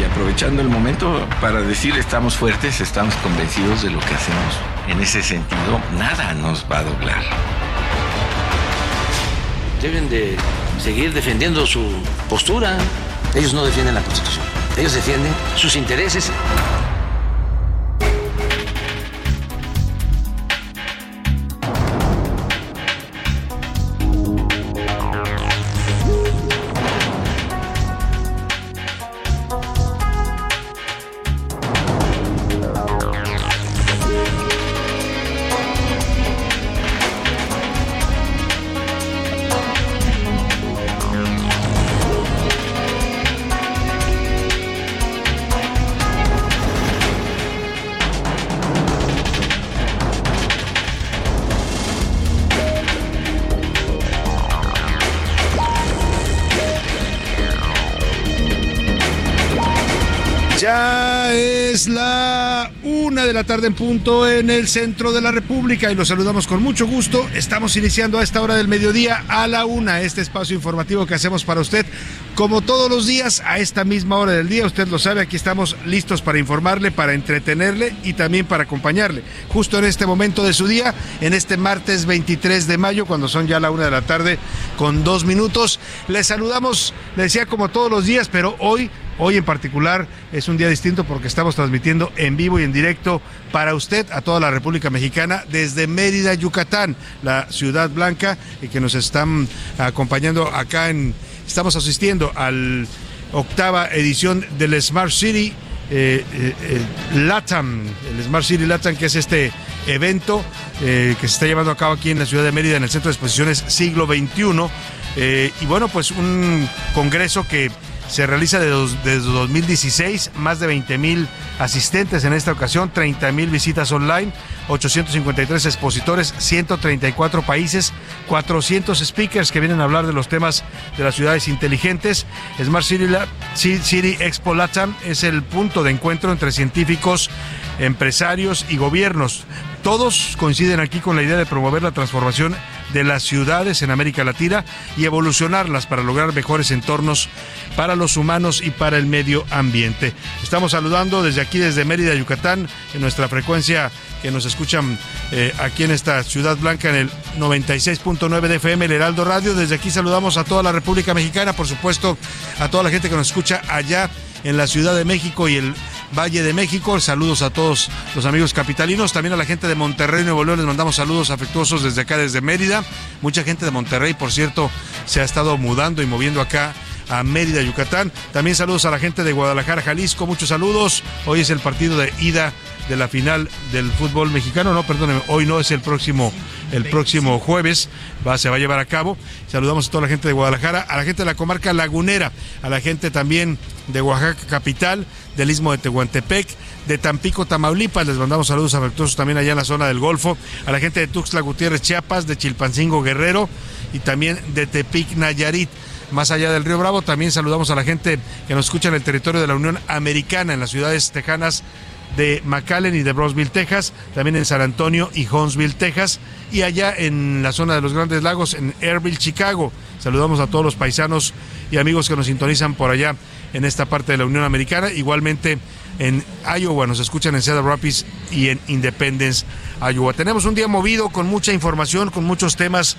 Y aprovechando el momento para decir estamos fuertes, estamos convencidos de lo que hacemos. En ese sentido, nada nos va a doblar. Deben de seguir defendiendo su postura. Ellos no defienden la Constitución. Ellos defienden sus intereses. De la tarde en punto en el centro de la República y los saludamos con mucho gusto. Estamos iniciando a esta hora del mediodía a la una este espacio informativo que hacemos para usted. Como todos los días, a esta misma hora del día, usted lo sabe, aquí estamos listos para informarle, para entretenerle y también para acompañarle. Justo en este momento de su día, en este martes 23 de mayo, cuando son ya la una de la tarde con dos minutos, le saludamos, le decía como todos los días, pero hoy Hoy en particular es un día distinto porque estamos transmitiendo en vivo y en directo para usted a toda la República Mexicana desde Mérida, Yucatán, la ciudad blanca, y que nos están acompañando acá en... Estamos asistiendo al octava edición del Smart City eh, eh, eh, LATAM, el Smart City LATAM, que es este evento eh, que se está llevando a cabo aquí en la ciudad de Mérida, en el Centro de Exposiciones Siglo XXI. Y bueno, pues un congreso que se realiza desde 2016, más de 20 mil asistentes en esta ocasión, 30 mil visitas online, 853 expositores, 134 países, 400 speakers que vienen a hablar de los temas de las ciudades inteligentes. Smart City, City Expo Latam es el punto de encuentro entre científicos, empresarios y gobiernos. Todos coinciden aquí con la idea de promover la transformación de las ciudades en América Latina y evolucionarlas para lograr mejores entornos para los humanos y para el medio ambiente. Estamos saludando desde aquí, desde Mérida, Yucatán, en nuestra frecuencia que nos escuchan eh, aquí en esta ciudad blanca en el 96.9 de FM, el Heraldo Radio. Desde aquí saludamos a toda la República Mexicana, por supuesto, a toda la gente que nos escucha allá en la Ciudad de México y el Valle de México. Saludos a todos los amigos capitalinos, también a la gente de Monterrey, Nuevo León, les mandamos saludos afectuosos desde acá, desde Mérida. Mucha gente de Monterrey, por cierto, se ha estado mudando y moviendo acá a Mérida, Yucatán. También saludos a la gente de Guadalajara, Jalisco, muchos saludos. Hoy es el partido de ida de la final del fútbol mexicano, no, perdónenme, hoy no es el próximo el próximo jueves va, se va a llevar a cabo. Saludamos a toda la gente de Guadalajara, a la gente de la comarca lagunera, a la gente también de Oaxaca capital, del istmo de Tehuantepec, de Tampico, Tamaulipas, les mandamos saludos afectuosos también allá en la zona del Golfo, a la gente de Tuxtla Gutiérrez, Chiapas, de Chilpancingo, Guerrero y también de Tepic, Nayarit. Más allá del Río Bravo, también saludamos a la gente que nos escucha en el territorio de la Unión Americana, en las ciudades tejanas de McAllen y de Brownsville, Texas, también en San Antonio y Huntsville, Texas, y allá en la zona de los Grandes Lagos, en Airville, Chicago, Saludamos a todos los paisanos y amigos que nos sintonizan por allá en esta parte de la Unión Americana. Igualmente en Iowa, nos escuchan en Cedar Rapids y en Independence, Iowa. Tenemos un día movido con mucha información, con muchos temas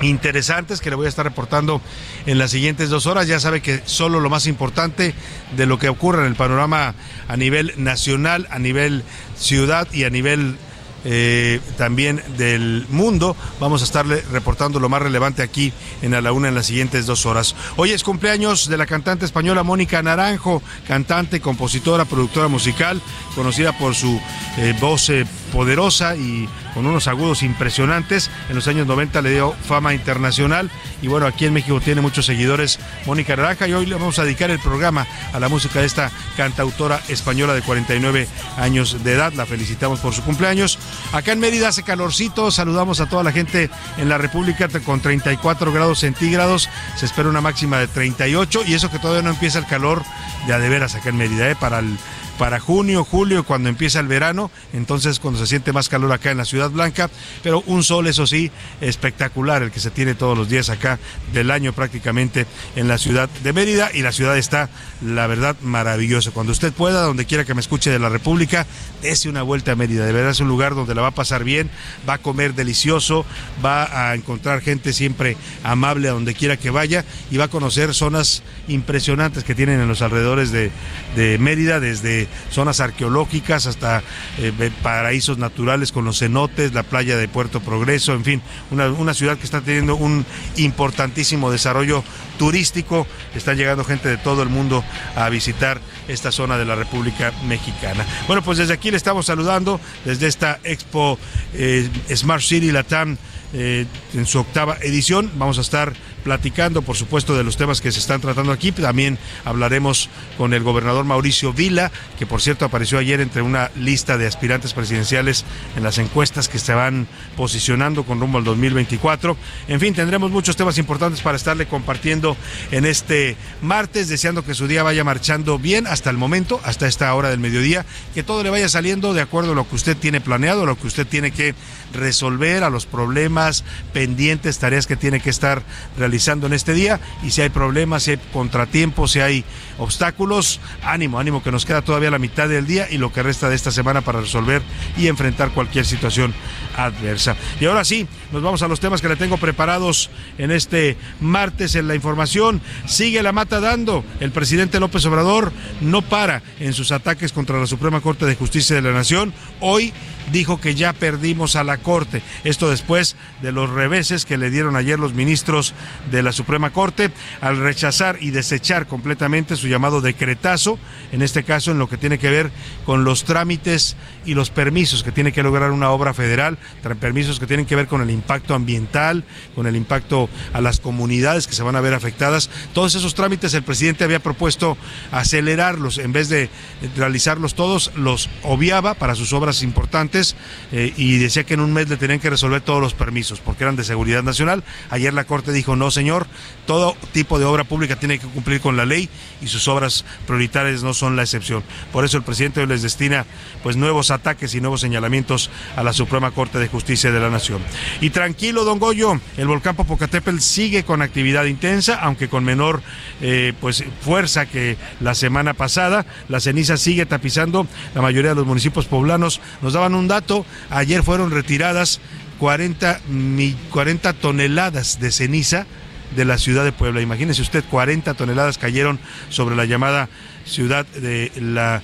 interesantes que le voy a estar reportando en las siguientes dos horas. Ya sabe que solo lo más importante de lo que ocurre en el panorama a nivel nacional, a nivel ciudad y a nivel eh, también del mundo. Vamos a estarle reportando lo más relevante aquí en A la Una en las siguientes dos horas. Hoy es cumpleaños de la cantante española Mónica Naranjo, cantante, compositora, productora musical, conocida por su eh, voz eh, poderosa y con unos agudos impresionantes. En los años 90 le dio fama internacional y bueno, aquí en México tiene muchos seguidores Mónica Naranja y hoy le vamos a dedicar el programa a la música de esta cantautora española de 49 años de edad. La felicitamos por su cumpleaños. Acá en Mérida hace calorcito, saludamos a toda la gente en la República con 34 grados centígrados, se espera una máxima de 38 y eso que todavía no empieza el calor de a de veras acá en Mérida, ¿eh? para el para junio, julio, cuando empieza el verano, entonces cuando se siente más calor acá en la Ciudad Blanca, pero un sol, eso sí, espectacular, el que se tiene todos los días acá del año prácticamente en la ciudad de Mérida y la ciudad está, la verdad, maravillosa. Cuando usted pueda, donde quiera que me escuche de la República, dése una vuelta a Mérida, de verdad es un lugar donde la va a pasar bien, va a comer delicioso, va a encontrar gente siempre amable a donde quiera que vaya y va a conocer zonas impresionantes que tienen en los alrededores de, de Mérida, desde zonas arqueológicas hasta eh, paraísos naturales con los cenotes, la playa de Puerto Progreso, en fin, una, una ciudad que está teniendo un importantísimo desarrollo turístico. Está llegando gente de todo el mundo a visitar esta zona de la República Mexicana. Bueno, pues desde aquí le estamos saludando, desde esta Expo eh, Smart City Latam eh, en su octava edición. Vamos a estar platicando, por supuesto, de los temas que se están tratando aquí. También hablaremos con el gobernador Mauricio Vila, que por cierto apareció ayer entre una lista de aspirantes presidenciales en las encuestas que se van posicionando con rumbo al 2024. En fin, tendremos muchos temas importantes para estarle compartiendo en este martes, deseando que su día vaya marchando bien hasta el momento, hasta esta hora del mediodía, que todo le vaya saliendo de acuerdo a lo que usted tiene planeado, a lo que usted tiene que resolver, a los problemas pendientes, tareas que tiene que estar realizando en este día. Y si hay problemas, si hay contratiempos, si hay obstáculos, ánimo, ánimo que nos queda todavía la mitad del día y lo que resta de esta semana para resolver y enfrentar cualquier situación adversa. Y ahora sí, nos vamos a los temas que le tengo preparados en este martes en la información. Sigue la mata dando. El presidente López Obrador no para en sus ataques contra la Suprema Corte de Justicia de la Nación. Hoy dijo que ya perdimos a la Corte. Esto después de los reveses que le dieron ayer los ministros de la Suprema Corte al rechazar y desechar completamente su llamado decretazo, en este caso en lo que tiene que ver con los trámites y los permisos que tiene que lograr una obra federal, permisos que tienen que ver con el impacto ambiental, con el impacto a las comunidades que se van a ver afectadas. Todos esos trámites el presidente había propuesto acelerarlos en vez de realizarlos todos, los obviaba para sus obras importantes eh, y decía que en un mes le tenían que resolver todos los permisos porque eran de seguridad nacional. Ayer la Corte dijo, no señor, todo tipo de obra pública tiene que cumplir con la ley y sus obras prioritarias no son la excepción. Por eso el presidente les destina pues nuevos ataques y nuevos señalamientos a la Suprema Corte de Justicia de la Nación. Y tranquilo, don Goyo, el volcán Popocatépetl sigue con actividad intensa, aunque con menor eh, pues fuerza que la semana pasada. La ceniza sigue tapizando la mayoría de los municipios poblanos. Nos daban un dato, ayer fueron retiradas 40, 40 toneladas de ceniza de la ciudad de Puebla. Imagínese usted, 40 toneladas cayeron sobre la llamada ciudad de la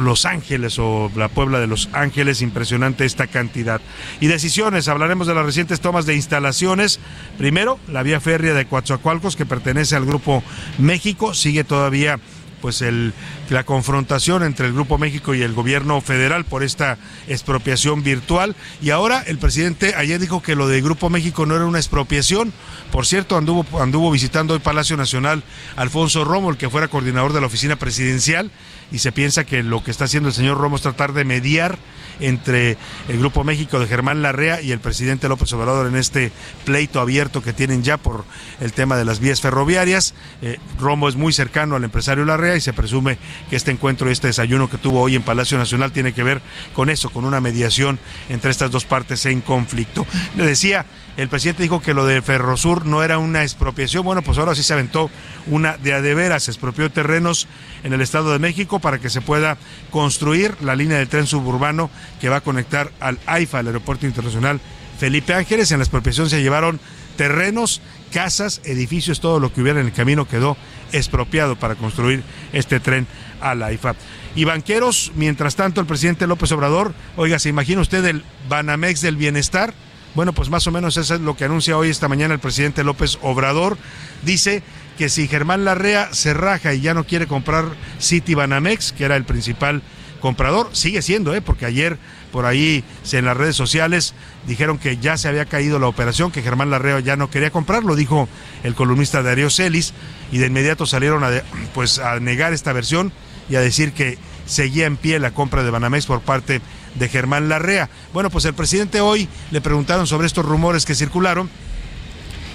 Los Ángeles o la Puebla de Los Ángeles, impresionante esta cantidad. Y decisiones, hablaremos de las recientes tomas de instalaciones. Primero, la vía férrea de Coatzacoalcos, que pertenece al Grupo México, sigue todavía pues el, la confrontación entre el Grupo México y el gobierno federal por esta expropiación virtual. Y ahora el presidente ayer dijo que lo de Grupo México no era una expropiación. Por cierto, anduvo, anduvo visitando hoy Palacio Nacional Alfonso Romo, el que fuera coordinador de la oficina presidencial, y se piensa que lo que está haciendo el señor Romo es tratar de mediar entre el Grupo México de Germán Larrea y el presidente López Obrador en este pleito abierto que tienen ya por el tema de las vías ferroviarias. Eh, Romo es muy cercano al empresario Larrea Larrea y se presume que este encuentro y este desayuno que tuvo hoy en Palacio Nacional tiene que ver con eso, con una mediación entre estas dos partes en conflicto. Le decía, el presidente dijo que lo de Ferrosur no era una expropiación. Bueno, pues ahora sí se aventó una de a de veras, expropió terrenos en el Estado de México para que se pueda construir la línea del tren suburbano que va a conectar al AIFA, al Aeropuerto Internacional Felipe Ángeles. En la expropiación se llevaron terrenos, casas, edificios, todo lo que hubiera en el camino quedó expropiado para construir este tren a la IFA. Y banqueros, mientras tanto, el presidente López Obrador, oiga, ¿se imagina usted el Banamex del bienestar? Bueno, pues más o menos eso es lo que anuncia hoy esta mañana el presidente López Obrador. Dice que si Germán Larrea se raja y ya no quiere comprar City Banamex, que era el principal comprador, sigue siendo, ¿eh? porque ayer por ahí en las redes sociales dijeron que ya se había caído la operación, que Germán Larrea ya no quería comprarlo, dijo el columnista Darío Celis, y de inmediato salieron a, pues, a negar esta versión y a decir que seguía en pie la compra de Banamex por parte de Germán Larrea. Bueno, pues el presidente hoy le preguntaron sobre estos rumores que circularon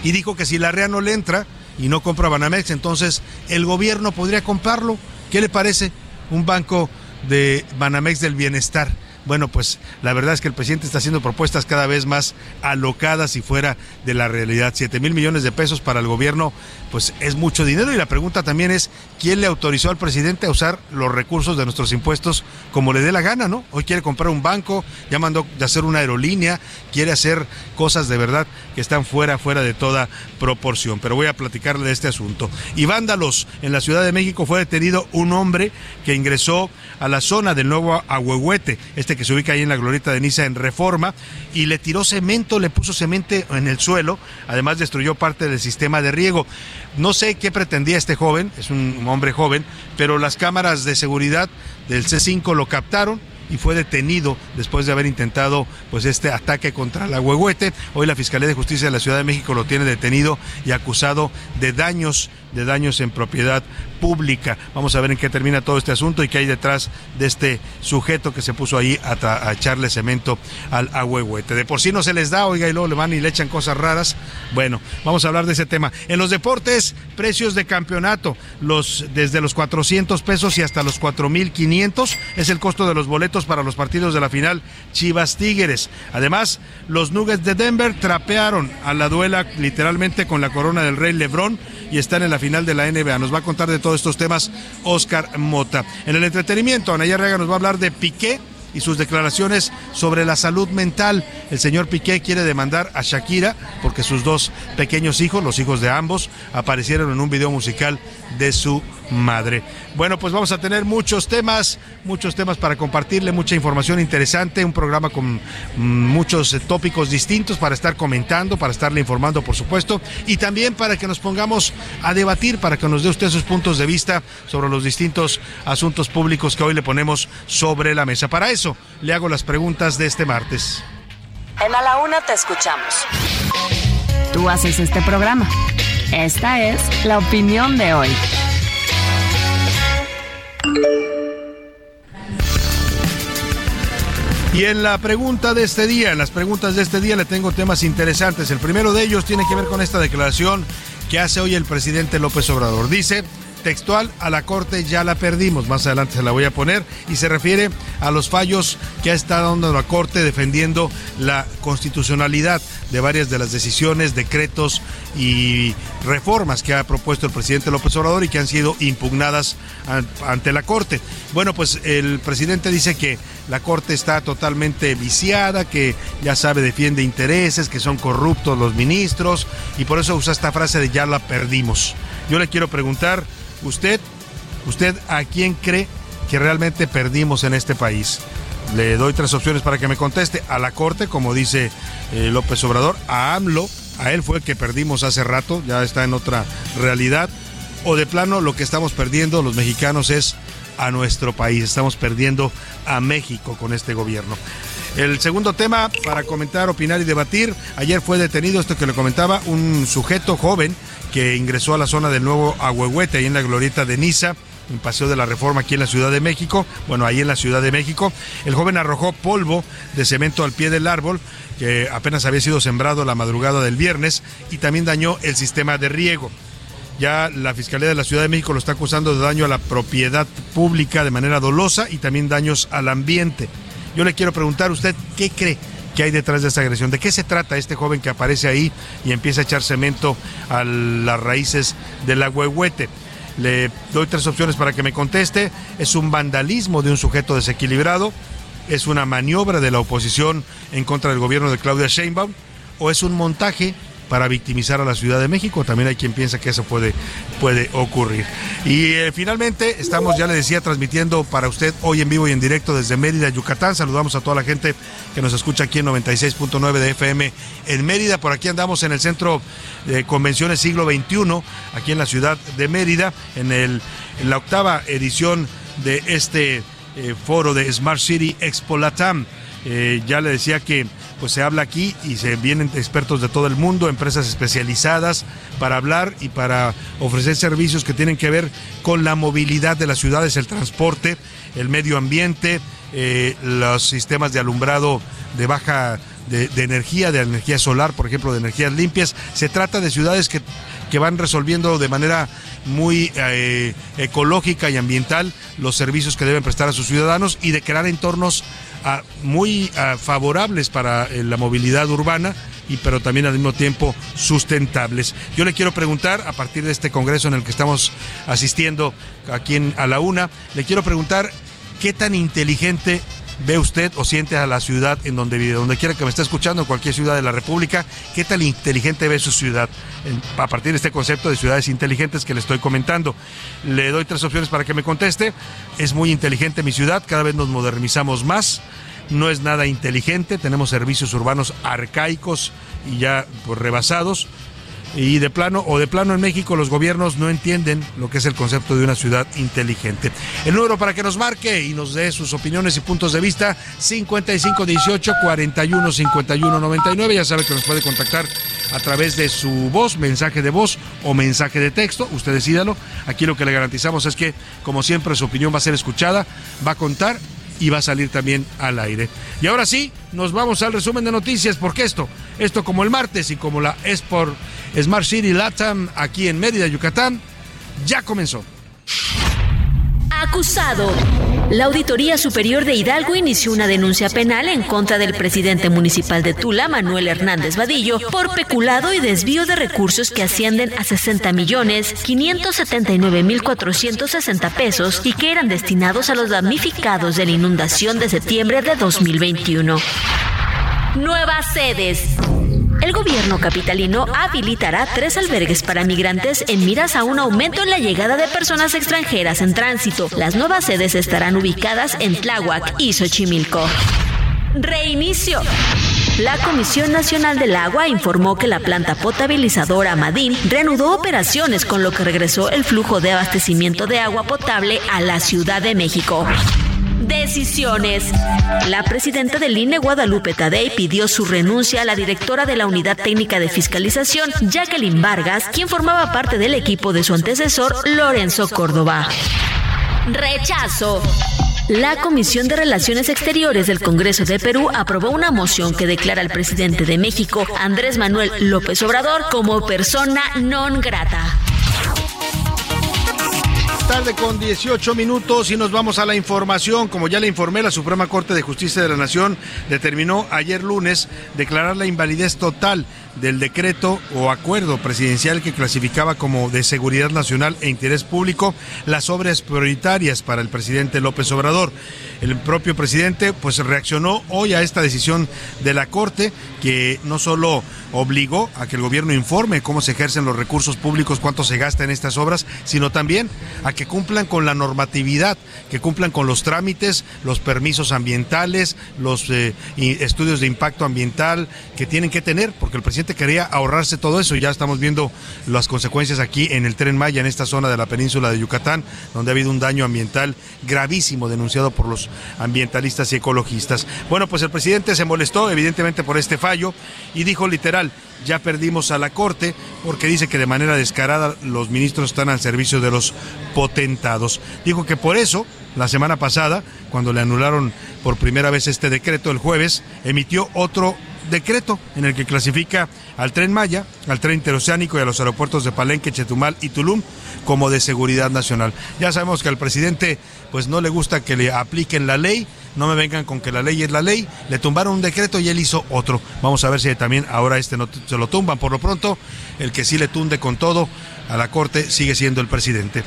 y dijo que si Larrea no le entra y no compra Banamex, entonces el gobierno podría comprarlo. ¿Qué le parece? Un banco de Banamex del Bienestar. Bueno, pues la verdad es que el presidente está haciendo propuestas cada vez más alocadas y fuera de la realidad. Siete mil millones de pesos para el gobierno, pues es mucho dinero. Y la pregunta también es, ¿quién le autorizó al presidente a usar los recursos de nuestros impuestos como le dé la gana, no? Hoy quiere comprar un banco, ya mandó de hacer una aerolínea, quiere hacer cosas de verdad que están fuera, fuera de toda proporción. Pero voy a platicarle de este asunto. Y vándalos, en la Ciudad de México fue detenido un hombre que ingresó a la zona del nuevo Ahuehuete, este que se ubica ahí en la glorieta de Niza en Reforma, y le tiró cemento, le puso cemento en el suelo, además destruyó parte del sistema de riego. No sé qué pretendía este joven, es un hombre joven, pero las cámaras de seguridad del C5 lo captaron y fue detenido después de haber intentado pues este ataque contra la huehuete. Hoy la Fiscalía de Justicia de la Ciudad de México lo tiene detenido y acusado de daños de daños en propiedad pública. Vamos a ver en qué termina todo este asunto y qué hay detrás de este sujeto que se puso ahí a, echarle cemento al ahuehuete. De por sí no se les da, oiga, y luego le van y le echan cosas raras. Bueno, vamos a hablar de ese tema. En los deportes, precios de campeonato, los desde los 400 pesos y hasta los 4500 es el costo de los boletos para los partidos de la final Chivas Tigres. Además, los Nuggets de Denver trapearon a la duela literalmente con la corona del Rey Lebrón y están en la final de la NBA. Nos va a contar de todos estos temas Oscar Mota. En el entretenimiento, Anaya Rega nos va a hablar de Piqué y sus declaraciones sobre la salud mental. El señor Piqué quiere demandar a Shakira porque sus dos pequeños hijos, los hijos de ambos, aparecieron en un video musical de su madre. Bueno, pues vamos a tener muchos temas, muchos temas para compartirle, mucha información interesante, un programa con mm, muchos eh, tópicos distintos para estar comentando, para estarle informando, por supuesto, y también para que nos pongamos a debatir, para que nos dé usted sus puntos de vista sobre los distintos asuntos públicos que hoy le ponemos sobre la mesa. Para eso, le hago las preguntas de este martes. En A la Una te escuchamos. Tú haces este programa. Esta es la opinión de hoy. Y en la pregunta de este día, en las preguntas de este día le tengo temas interesantes. El primero de ellos tiene que ver con esta declaración que hace hoy el presidente López Obrador. Dice, textual, a la Corte ya la perdimos, más adelante se la voy a poner, y se refiere a los fallos que ha estado dando la Corte defendiendo la constitucionalidad de varias de las decisiones, decretos y reformas que ha propuesto el presidente López Obrador y que han sido impugnadas ante la Corte. Bueno, pues el presidente dice que la Corte está totalmente viciada, que ya sabe, defiende intereses, que son corruptos los ministros, y por eso usa esta frase de ya la perdimos. Yo le quiero preguntar, usted, usted a quién cree que realmente perdimos en este país? Le doy tres opciones para que me conteste. A la Corte, como dice eh, López Obrador, a AMLO, a él fue el que perdimos hace rato, ya está en otra realidad. O de plano, lo que estamos perdiendo los mexicanos es a nuestro país. Estamos perdiendo a México con este gobierno. El segundo tema para comentar, opinar y debatir. Ayer fue detenido, esto que le comentaba, un sujeto joven que ingresó a la zona del nuevo Ahuehuete, ahí en la glorieta de Niza en Paseo de la Reforma aquí en la Ciudad de México, bueno, ahí en la Ciudad de México, el joven arrojó polvo de cemento al pie del árbol que apenas había sido sembrado la madrugada del viernes y también dañó el sistema de riego. Ya la Fiscalía de la Ciudad de México lo está acusando de daño a la propiedad pública de manera dolosa y también daños al ambiente. Yo le quiero preguntar a usted, ¿qué cree? que hay detrás de esa agresión. ¿De qué se trata este joven que aparece ahí y empieza a echar cemento a las raíces del agüehuete? Le doy tres opciones para que me conteste. Es un vandalismo de un sujeto desequilibrado, es una maniobra de la oposición en contra del gobierno de Claudia Sheinbaum o es un montaje para victimizar a la Ciudad de México. También hay quien piensa que eso puede, puede ocurrir. Y eh, finalmente estamos, ya le decía, transmitiendo para usted hoy en vivo y en directo desde Mérida, Yucatán. Saludamos a toda la gente que nos escucha aquí en 96.9 de FM en Mérida. Por aquí andamos en el Centro de Convenciones Siglo XXI, aquí en la ciudad de Mérida, en, la octava edición de este eh, foro de Smart City Expo Latam. Eh, ya le decía que pues se habla aquí y se vienen expertos de todo el mundo, empresas especializadas para hablar y para ofrecer servicios que tienen que ver con la movilidad de las ciudades, el transporte, el medio ambiente, eh, los sistemas de alumbrado de baja de, energía, de energía solar, por ejemplo, de energías limpias. Se trata de ciudades que, que van resolviendo de manera muy eh, ecológica y ambiental los servicios que deben prestar a sus ciudadanos y de crear entornos muy favorables para eh, la movilidad urbana y pero también al mismo tiempo sustentables. Yo le quiero preguntar, a partir de este congreso en el que estamos asistiendo aquí en, a la UNA, le quiero preguntar qué tan inteligente ve usted o siente a la ciudad en donde vive, donde quiera que me esté escuchando, cualquier ciudad de la República, qué tan inteligente ve su ciudad, a partir de este concepto de ciudades inteligentes que le estoy comentando. Le doy tres opciones para que me conteste. Es muy inteligente mi ciudad, cada vez nos modernizamos más, no es nada inteligente, tenemos servicios urbanos arcaicos y ya pues, rebasados y de plano o de plano en México los gobiernos no entienden lo que es el concepto de una ciudad inteligente. El número para que nos marque y nos dé sus opiniones y puntos de vista 5518 41 51 99. Ya sabe que nos puede contactar a través de su voz, mensaje de voz o mensaje de texto. Usted decídalo. Aquí lo que le garantizamos es que, como siempre, su opinión va a ser escuchada, va a contar y va a salir también al aire. Y ahora sí, nos vamos al resumen de noticias, porque esto, esto como el martes y como la Sport Smart City Latam aquí en Mérida, Yucatán, ya comenzó. Acusado. La Auditoría Superior de Hidalgo inició una denuncia penal en contra del presidente municipal de Tula, Manuel Hernández Vadillo, por peculado y desvío de recursos que ascienden a 60 millones 579 mil 460 pesos y que eran destinados a los damnificados de la inundación de septiembre de 2021. Nuevas sedes. El gobierno capitalino habilitará tres albergues para migrantes en miras a un aumento en la llegada de personas extranjeras en tránsito. Las nuevas sedes estarán ubicadas en Tláhuac y Xochimilco. Reinicio. La Comisión Nacional del Agua informó que la planta potabilizadora Madín reanudó operaciones con lo que regresó el flujo de abastecimiento de agua potable a la Ciudad de México. Decisiones. La presidenta del INE, Guadalupe Tadei, pidió su renuncia a la directora de la Unidad Técnica de Fiscalización, Jacqueline Vargas, quien formaba parte del equipo de su antecesor, Lorenzo Córdoba. Rechazo. La Comisión de Relaciones Exteriores del Congreso de Perú aprobó una moción que declara al presidente de México, Andrés Manuel López Obrador, como persona non grata tarde con 18 minutos y nos vamos a la información. Como ya le informé, la Suprema Corte de Justicia de la Nación determinó ayer lunes declarar la invalidez total del decreto o acuerdo presidencial que clasificaba como de seguridad nacional e interés público las obras prioritarias para el presidente López Obrador. El propio presidente pues reaccionó hoy a esta decisión de la Corte que no solo obligó a que el gobierno informe cómo se ejercen los recursos públicos, cuánto se gasta en estas obras, sino también a que cumplan con la normatividad, que cumplan con los trámites, los permisos ambientales, los eh, estudios de impacto ambiental que tienen que tener, porque el presidente quería ahorrarse todo eso. Ya estamos viendo las consecuencias aquí en el tren Maya, en esta zona de la península de Yucatán, donde ha habido un daño ambiental gravísimo denunciado por los ambientalistas y ecologistas. Bueno, pues el presidente se molestó evidentemente por este fallo y dijo literal, ya perdimos a la Corte porque dice que de manera descarada los ministros están al servicio de los potentados. Dijo que por eso, la semana pasada, cuando le anularon por primera vez este decreto el jueves, emitió otro decreto en el que clasifica al tren Maya, al tren interoceánico y a los aeropuertos de Palenque, Chetumal y Tulum como de seguridad nacional. Ya sabemos que al presidente pues no le gusta que le apliquen la ley, no me vengan con que la ley es la ley, le tumbaron un decreto y él hizo otro. Vamos a ver si también ahora este no se lo tumban. Por lo pronto, el que sí le tunde con todo a la Corte sigue siendo el presidente.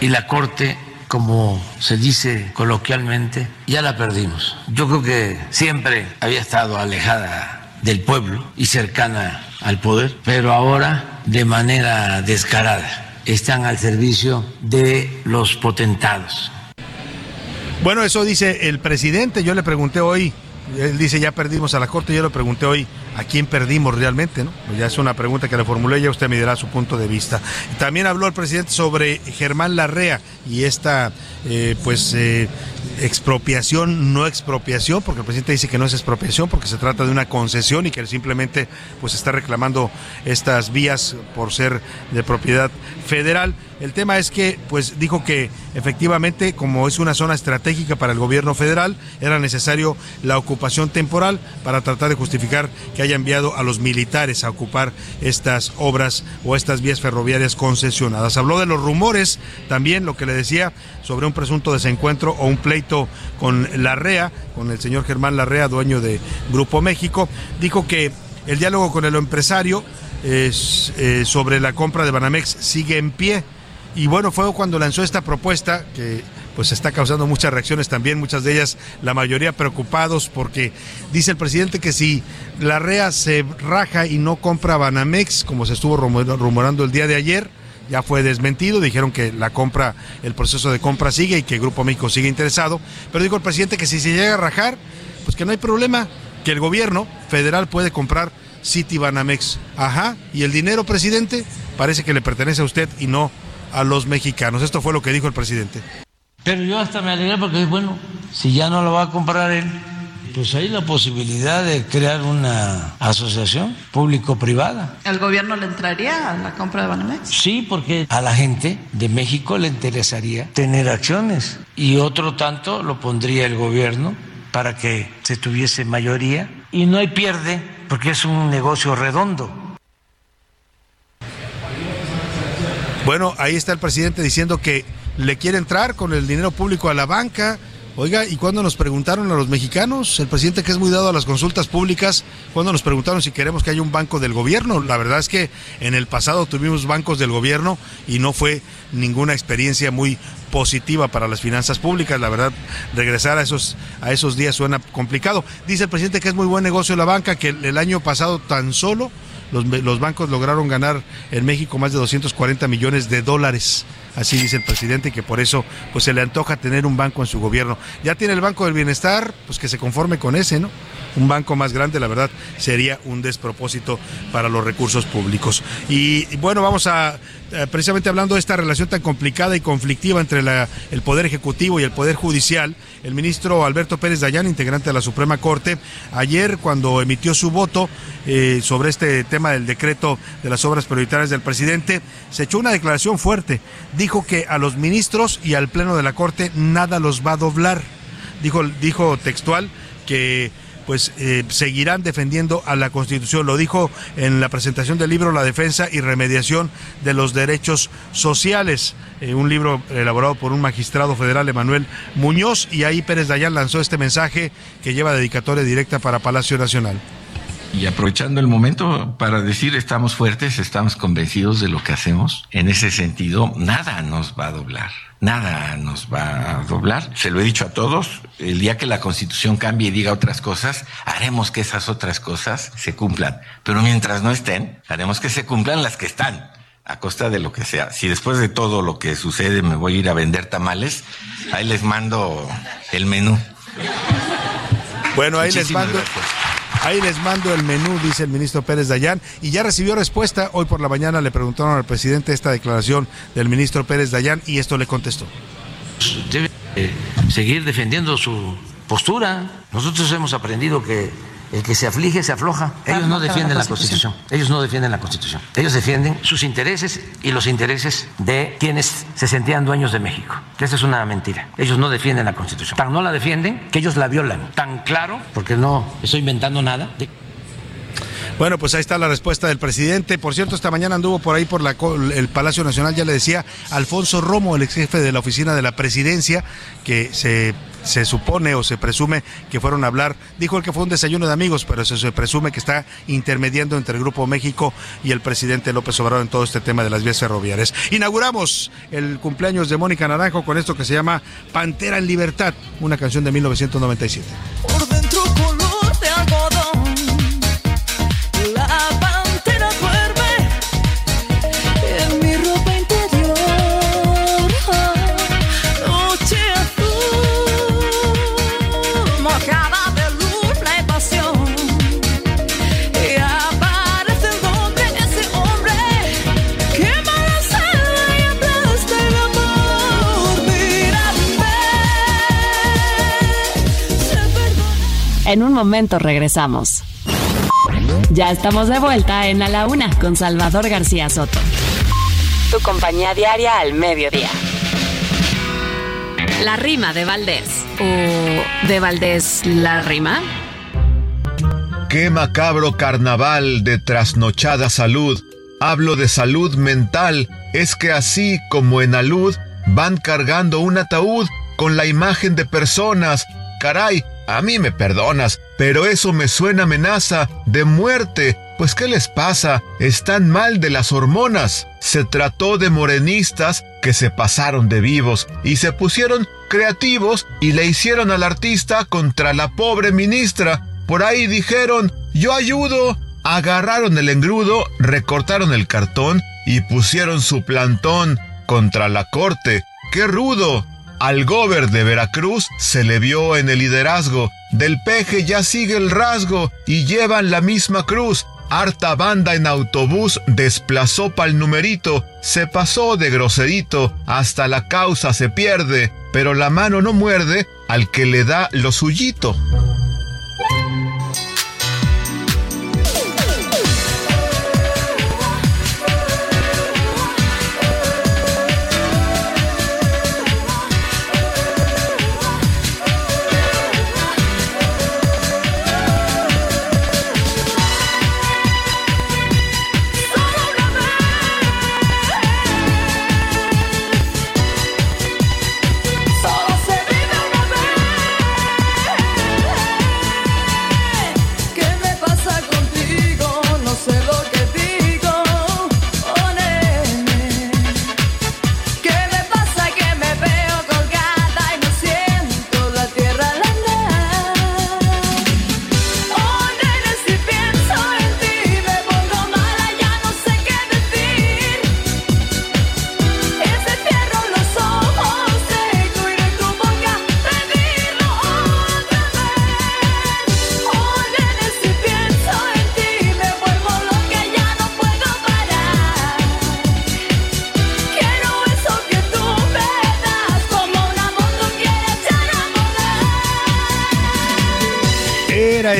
Y la Corte como se dice coloquialmente, ya la perdimos. Yo creo que siempre había estado alejada del pueblo y cercana al poder, pero ahora de manera descarada están al servicio de los potentados. Bueno, eso dice el presidente. Yo le pregunté hoy, él dice ya perdimos a la Corte, yo le pregunté hoy a quién perdimos realmente, ¿no? Pues ya es una pregunta que le formulé, ya usted me dirá su punto de vista. También habló el presidente sobre Germán Larrea y esta, eh, pues, eh, expropiación, no expropiación, porque el presidente dice que no es expropiación, porque se trata de una concesión y que él simplemente, pues, está reclamando estas vías por ser de propiedad federal. El tema es que, pues, dijo que efectivamente, como es una zona estratégica para el gobierno federal, era necesario la ocupación temporal para tratar de justificar que haya enviado a los militares a ocupar estas obras o estas vías ferroviarias concesionadas. Habló de los rumores, también lo que le decía sobre un presunto desencuentro o un pleito con Larrea, con el señor Germán Larrea, dueño de Grupo México. Dijo que el diálogo con el empresario es, eh, sobre la compra de Banamex sigue en pie. Y bueno, fue cuando lanzó esta propuesta que pues está causando muchas reacciones también, muchas de ellas, la mayoría preocupados porque dice el presidente que si la REA se raja y no compra Banamex, como se estuvo rumorando el día de ayer, ya fue desmentido, dijeron que la compra, el proceso de compra sigue y que Grupo México sigue interesado, pero dijo el presidente que si se llega a rajar, pues que no hay problema, que el gobierno federal puede comprar City Banamex. Ajá, y el dinero, presidente, parece que le pertenece a usted y no a los mexicanos. Esto fue lo que dijo el presidente. Pero yo hasta me alegré porque, bueno, si ya no lo va a comprar él, pues hay la posibilidad de crear una asociación público-privada. ¿El gobierno le entraría a la compra de Banamex? Sí, porque a la gente de México le interesaría tener acciones y otro tanto lo pondría el gobierno para que se tuviese mayoría y no hay pierde porque es un negocio redondo. Bueno, ahí está el presidente diciendo que le quiere entrar con el dinero público a la banca. Oiga, ¿y cuando nos preguntaron a los mexicanos, el presidente que es muy dado a las consultas públicas, cuando nos preguntaron si queremos que haya un banco del gobierno? La verdad es que en el pasado tuvimos bancos del gobierno y no fue ninguna experiencia muy positiva para las finanzas públicas. La verdad, regresar a esos, a esos días suena complicado. Dice el presidente que es muy buen negocio la banca, que el año pasado tan solo los, bancos lograron ganar en México más de 240 millones de dólares así dice el presidente, que por eso pues se le antoja tener un banco en su gobierno. Ya tiene el Banco del Bienestar, pues que se conforme con ese, ¿no? Un banco más grande, la verdad, sería un despropósito para los recursos públicos. Y, bueno, vamos a, precisamente hablando de esta relación tan complicada y conflictiva entre el Poder Ejecutivo y el Poder Judicial, el ministro Alberto Pérez Dayán, integrante de la Suprema Corte, ayer cuando emitió su voto eh, sobre este tema del decreto de las obras prioritarias del presidente, se echó una declaración fuerte dijo que a los ministros y al Pleno de la Corte nada los va a doblar. Dijo, dijo textual que pues eh, seguirán defendiendo a la Constitución. Lo dijo en la presentación del libro La defensa y remediación de los derechos sociales, eh, un libro elaborado por un magistrado federal, Emanuel Muñoz, y ahí Pérez Dayán lanzó este mensaje que lleva dedicatoria directa para Palacio Nacional. Y aprovechando el momento para decir, estamos fuertes, estamos convencidos de lo que hacemos. En ese sentido, nada nos va a doblar. Nada nos va a doblar. Se lo he dicho a todos. El día que la Constitución cambie y diga otras cosas, haremos que esas otras cosas se cumplan. Pero mientras no estén, haremos que se cumplan las que están a costa de lo que sea. Si después de todo lo que sucede me voy a ir a vender tamales, ahí les mando el menú. Bueno, ahí les mando. Ahí les mando el menú, dice el ministro Pérez Dayán, y ya recibió respuesta. Hoy por la mañana le preguntaron al presidente esta declaración del ministro Pérez Dayán y esto le contestó. Debe eh, seguir defendiendo su postura. Nosotros hemos aprendido que el que se aflige se afloja. Ellos no defienden la Constitución. Ellos no defienden la Constitución. Ellos defienden sus intereses y los intereses de quienes se sentían dueños de México. Esa es una mentira. Ellos no defienden la Constitución. Tan no la defienden que ellos la violan. Tan claro, porque no estoy inventando nada. Bueno, pues ahí está la respuesta del presidente. Por cierto, esta mañana anduvo por ahí por la, el Palacio Nacional, ya le decía, Alfonso Romo, el ex jefe de la oficina de la presidencia, que se se supone o se presume que fueron a hablar, dijo el que fue un desayuno de amigos, pero se, se, presume que está intermediando entre el Grupo México y el presidente López Obrador en todo este tema de las vías ferroviarias. Inauguramos el cumpleaños de Mónica Naranjo con esto que se llama Pantera en Libertad, una canción de 1997. En un momento regresamos. Ya estamos de vuelta en A la Una con Salvador García Soto. Tu compañía diaria al mediodía. La rima de Valdés. ¿O de Valdés la rima? Qué macabro carnaval de trasnochada salud. Hablo de salud mental. Es que así como en alud van cargando un ataúd con la imagen de personas. Caray, a mí me perdonas, pero eso me suena amenaza de muerte. Pues ¿qué les pasa? Están mal de las hormonas. Se trató de morenistas que se pasaron de vivos y se pusieron creativos y le hicieron al artista contra la pobre ministra. Por ahí dijeron, yo ayudo. Agarraron el engrudo, recortaron el cartón y pusieron su plantón contra la corte. ¡Qué rudo! Al gober de Veracruz se le vio en el liderazgo. Del peje ya sigue el rasgo y llevan la misma cruz. Harta banda en autobús desplazó pa'l numerito, se pasó de groserito, hasta la causa se pierde, pero la mano no muerde al que le da lo suyito.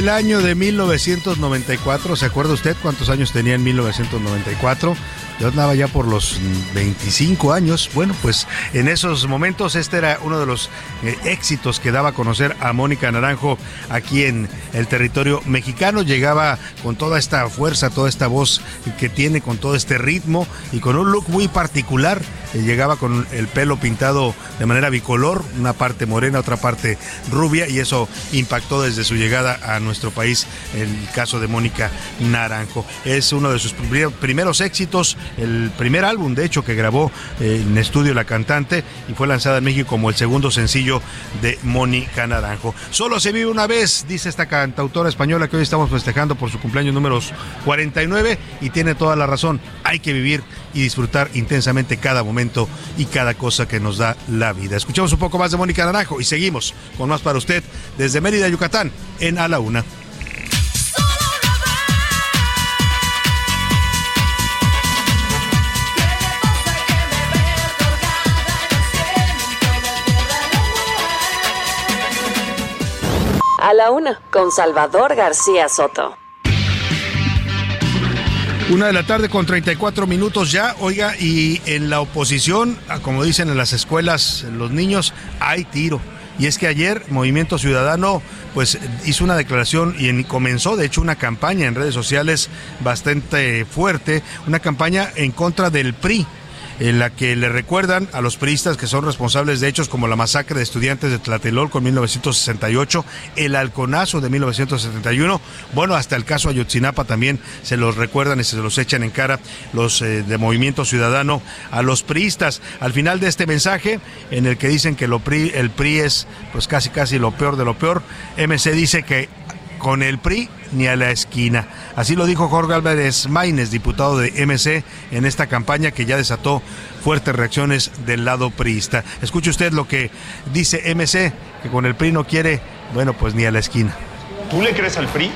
El año de 1994. ¿Se acuerda usted cuántos años tenía en 1994? Yo andaba ya por los mm, 25 años. Bueno, pues en esos momentos este era uno de los eh, éxitos que daba a conocer a Mónica Naranjo aquí en el territorio mexicano. Llegaba con toda esta fuerza, toda esta voz que tiene, con todo este ritmo y con un look muy particular. Eh, Llegaba con el pelo pintado de manera bicolor, una parte morena, otra parte rubia, y eso impactó desde su llegada a nuestro país el caso de Mónica Naranjo. Es uno de sus primer- primeros éxitos, el primer álbum, de hecho, que grabó eh, en estudio la cantante y fue lanzada en México como el segundo sencillo de Mónica Naranjo. Solo se vive una vez, dice esta cantautora española que hoy estamos festejando por su cumpleaños números 49 y tiene toda la razón. Hay que vivir y disfrutar intensamente cada momento y cada cosa que nos da la vida. Escuchamos un poco más de Mónica Naranjo y seguimos con más para usted desde Mérida, Yucatán, en A la Una. A la una, con Salvador García Soto. Una de la tarde con 34 minutos ya, oiga, y en la oposición, ah, como dicen en las escuelas los niños, hay tiro. y es que ayer Movimiento Ciudadano pues hizo una declaración y en- comenzó de hecho una campaña en redes sociales bastante fuerte, una campaña en contra del PRI en la que le recuerdan a los priistas que son responsables de hechos como la masacre de estudiantes de Tlatelolco en 1968, el halconazo de 1971, bueno, hasta el caso Ayotzinapa también se los recuerdan y se los echan en cara los eh, de Movimiento Ciudadano a los priistas. Al final de este mensaje, en el que dicen que lo PRI, el PRI es pues casi casi lo peor de lo peor, MC dice que con el PRI ni a la esquina. Así lo dijo Jorge Álvarez Maínez, diputado de MC, en esta campaña que ya desató fuertes reacciones del lado priista. Escuche usted lo que dice MC, que con el PRI no quiere, bueno, pues ni a la esquina. ¿Tú le crees al PRI?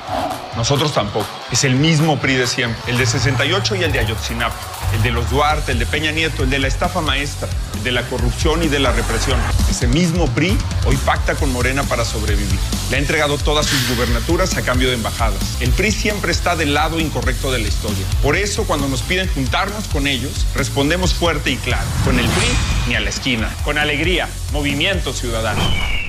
Nosotros tampoco. Es el mismo PRI de siempre. El de 68 y el de Ayotzinapa. El de los Duarte, el de Peña Nieto, el de la estafa maestra, el de la corrupción y de la represión. Ese mismo PRI hoy pacta con Morena para sobrevivir. Le ha entregado todas sus gubernaturas a cambio de embajadas. El PRI siempre está del lado incorrecto de la historia. Por eso, cuando nos piden juntarnos con ellos, respondemos fuerte y claro. Con el PRI ni a la esquina. Con alegría. Movimiento Ciudadano.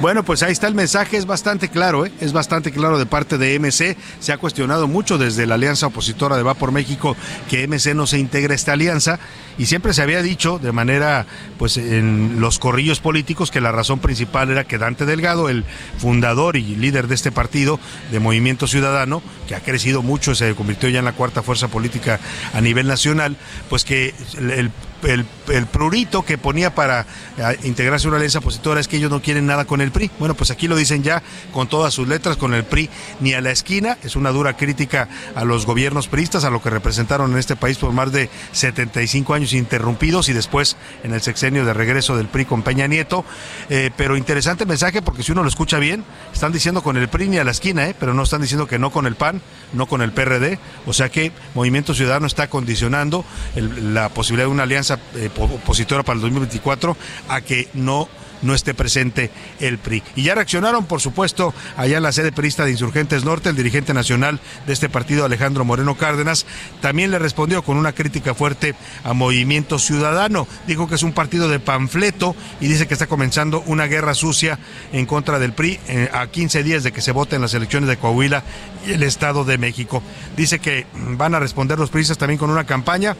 Bueno, pues ahí está el mensaje, es bastante claro, ¿eh? es bastante claro de parte de MC. Se ha cuestionado mucho desde la alianza opositora de Va por México que MC no se integre a esta alianza y siempre se había dicho de manera, pues en los corrillos políticos que la razón principal era que Dante Delgado, el fundador y líder de este partido de Movimiento Ciudadano, que ha crecido mucho, se convirtió ya en la cuarta fuerza política a nivel nacional, pues que el el, el, prurito que ponía para eh, integrarse a una alianza opositora es que ellos no quieren nada con el PRI. Bueno, pues aquí lo dicen ya con todas sus letras, con el PRI ni a la esquina. Es una dura crítica a los gobiernos priistas, a lo que representaron en este país por más de 75 años interrumpidos y después en el sexenio de regreso del PRI con Peña Nieto. Eh, pero interesante mensaje porque si uno lo escucha bien, están diciendo con el PRI ni a la esquina, eh, pero no están diciendo que no con el PAN, no con el PRD. O sea que Movimiento Ciudadano está condicionando la posibilidad de una alianza eh, opositora para el 2024 a que no no esté presente el PRI. Y ya reaccionaron, por supuesto, allá en la sede perista de Insurgentes Norte, el dirigente nacional de este partido, Alejandro Moreno Cárdenas, también le respondió con una crítica fuerte a Movimiento Ciudadano. Dijo que es un partido de panfleto y dice que está comenzando una guerra sucia en contra del PRI eh, a 15 días de que se voten las elecciones de Coahuila y el Estado de México. Dice que van a responder los priistas también con una campaña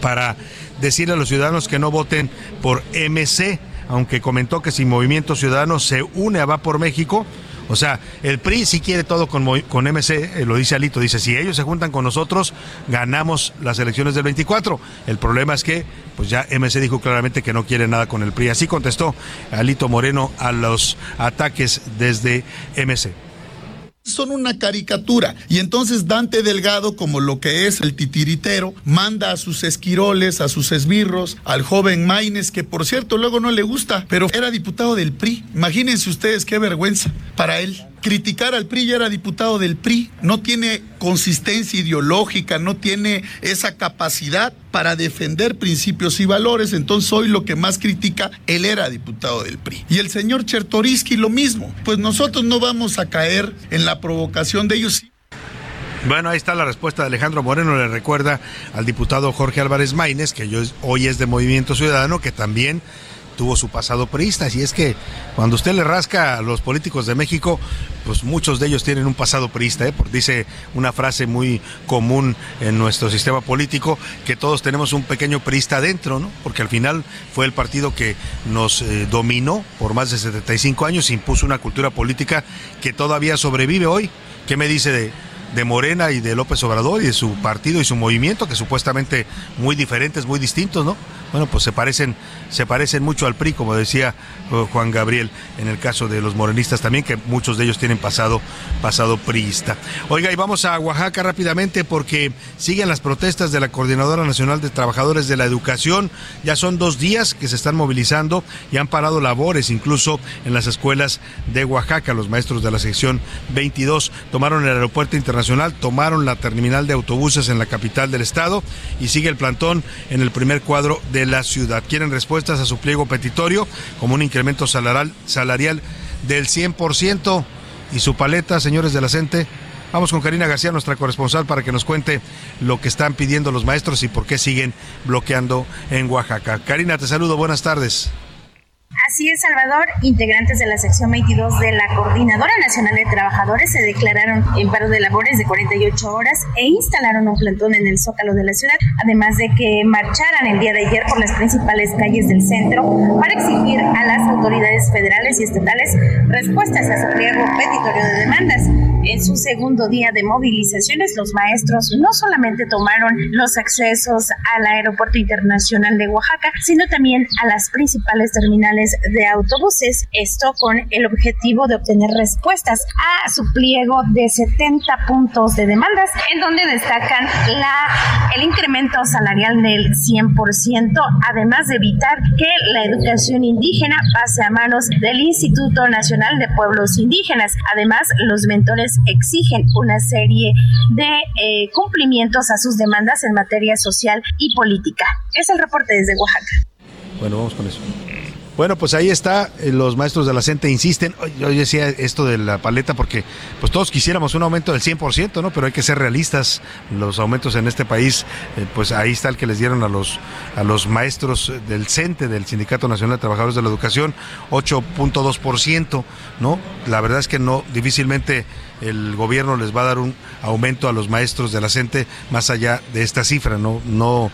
para decirle a los ciudadanos que no voten por MC, aunque comentó que si Movimiento Ciudadano se une a Va por México, o sea, el PRI sí quiere todo con, con MC, eh, lo dice Alito, dice, si ellos se juntan con nosotros, ganamos las elecciones del 24. El problema es que, pues ya MC dijo claramente que no quiere nada con el PRI. Así contestó Alito Moreno a los ataques desde MC son una caricatura. Y entonces Dante Delgado, como lo que es el titiritero, manda a sus esquiroles, a sus esbirros, al joven Maines, que por cierto luego no le gusta, pero era diputado del PRI. Imagínense ustedes qué vergüenza para él. Criticar al PRI ya era diputado del PRI, no tiene consistencia ideológica, no tiene esa capacidad para defender principios y valores, entonces hoy lo que más critica, él era diputado del PRI. Y el señor Chertoriski lo mismo, pues nosotros no vamos a caer en la provocación de ellos. Bueno, ahí está la respuesta de Alejandro Moreno. Le recuerda al diputado Jorge Álvarez Maínez, que hoy es de Movimiento Ciudadano, que también tuvo su pasado priista. Y es que cuando usted le rasca a los políticos de México, pues muchos de ellos tienen un pasado priista. ¿eh? Porque dice una frase muy común en nuestro sistema político, que todos tenemos un pequeño priista adentro, ¿no? Porque al final fue el partido que nos eh, dominó por más de 75 años, impuso una cultura política que todavía sobrevive hoy. ¿Qué me dice de, de Morena y de López Obrador y de su partido y su movimiento, que supuestamente muy diferentes, muy distintos, ¿no? Bueno, pues se parecen, se parecen mucho al PRI, como decía uh, Juan Gabriel, en el caso de los morenistas también, que muchos de ellos tienen pasado, pasado priista. Oiga, y vamos a Oaxaca rápidamente porque siguen las protestas de la Coordinadora Nacional de Trabajadores de la Educación. Ya son dos días que se están movilizando y han parado labores, incluso en las escuelas de Oaxaca. Los maestros de la sección 22 tomaron el aeropuerto internacional, tomaron la terminal de autobuses en la capital del estado y sigue el plantón en el primer cuadro de la ciudad. Quieren respuestas a su pliego petitorio como un incremento salarial, salarial del 100% y su paleta, señores de la CENTE. Vamos con Karina García, nuestra corresponsal, para que nos cuente lo que están pidiendo los maestros y por qué siguen bloqueando en Oaxaca. Karina, te saludo, buenas tardes. Así es, Salvador. Integrantes de la sección 22 de la Coordinadora Nacional de Trabajadores se declararon en paro de labores de 48 horas e instalaron un plantón en el zócalo de la ciudad, además de que marcharan el día de ayer por las principales calles del centro para exigir a las autoridades federales y estatales respuestas a su pliego petitorio de demandas. En su segundo día de movilizaciones, los maestros no solamente tomaron los accesos al Aeropuerto Internacional de Oaxaca, sino también a las principales terminales de autobuses, esto con el objetivo de obtener respuestas a su pliego de 70 puntos de demandas, en donde destacan la, el incremento salarial del 100%, además de evitar que la educación indígena pase a manos del Instituto Nacional de Pueblos Indígenas. Además, los mentores exigen una serie de eh, cumplimientos a sus demandas en materia social y política. Es el reporte desde Oaxaca. Bueno, vamos con eso. Bueno, pues ahí está, eh, los maestros de la CENTE insisten, yo decía esto de la paleta porque pues todos quisiéramos un aumento del 100%, ¿no? Pero hay que ser realistas, los aumentos en este país, eh, pues ahí está el que les dieron a los, a los maestros del CENTE, del Sindicato Nacional de Trabajadores de la Educación, 8.2%, ¿no? La verdad es que no, difícilmente el gobierno les va a dar un aumento a los maestros de la CENTE más allá de esta cifra, ¿no? No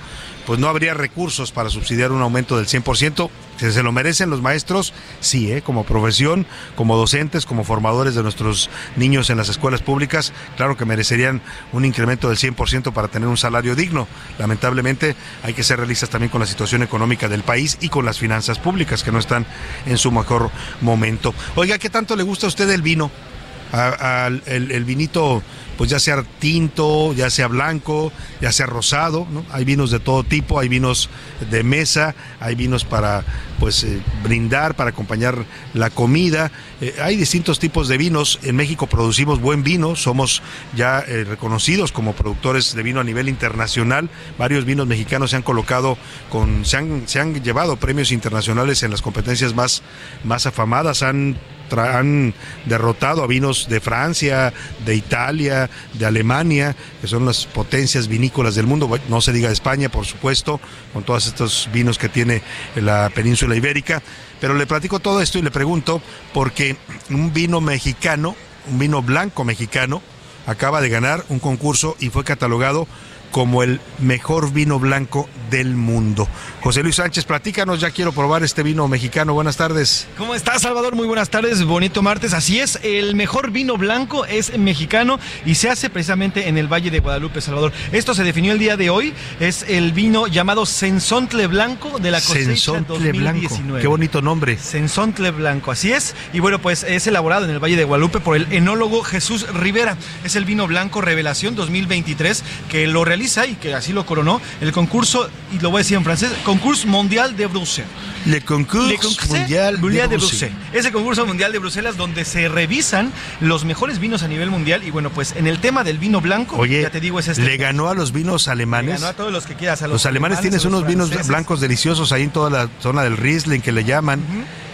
pues no habría recursos para subsidiar un aumento del 100%. Si se lo merecen los maestros, sí, ¿eh? como profesión, como docentes, como formadores de nuestros niños en las escuelas públicas, claro que merecerían un incremento del 100% para tener un salario digno. Lamentablemente hay que ser realistas también con la situación económica del país y con las finanzas públicas que no están en su mejor momento. Oiga, ¿qué tanto le gusta a usted el vino? El vinito pues ya sea tinto, ya sea blanco, ya sea rosado, ¿no? Hay vinos de todo tipo, hay vinos de mesa, hay vinos para pues eh, brindar, para acompañar la comida. Eh, hay distintos tipos de vinos. En México producimos buen vino, somos ya eh, reconocidos como productores de vino a nivel internacional. Varios vinos mexicanos se han colocado con, se han, se han llevado premios internacionales en las competencias más, más afamadas, han han derrotado a vinos de Francia, de Italia, de Alemania, que son las potencias vinícolas del mundo, no se diga España, por supuesto, con todos estos vinos que tiene la península ibérica. Pero le platico todo esto y le pregunto, porque un vino mexicano, un vino blanco mexicano, acaba de ganar un concurso y fue catalogado como el mejor vino blanco del mundo. José Luis Sánchez, platícanos, ya quiero probar este vino mexicano. Buenas tardes. ¿Cómo estás, Salvador? Muy buenas tardes, bonito martes. Así es, el mejor vino blanco es mexicano y se hace precisamente en el Valle de Guadalupe, Salvador. Esto se definió el día de hoy, es el vino llamado Sensontle Blanco de la cosecha Sensontle 2019. Blanco, qué bonito nombre. Sensontle Blanco, así es. Y bueno, pues es elaborado en el Valle de Guadalupe por el enólogo Jesús Rivera. Es el vino blanco Revelación 2023 que lo realiza y que así lo coronó el concurso, y lo voy a decir en francés, Concurso Mondial de Bruselas. Le Concours Le Concours Mondial Mundial de de Bruselas. Bruselas. Es el concurso mundial de Bruselas donde se revisan los mejores vinos a nivel mundial. Y bueno, pues en el tema del vino blanco, Oye, ya te digo, es este. le ganó a los vinos Le alemanes. ganó a todos los que quieras. A los, Los alemanes tienen a los unos vinos blancos deliciosos ahí en toda la zona del Riesling que le llaman.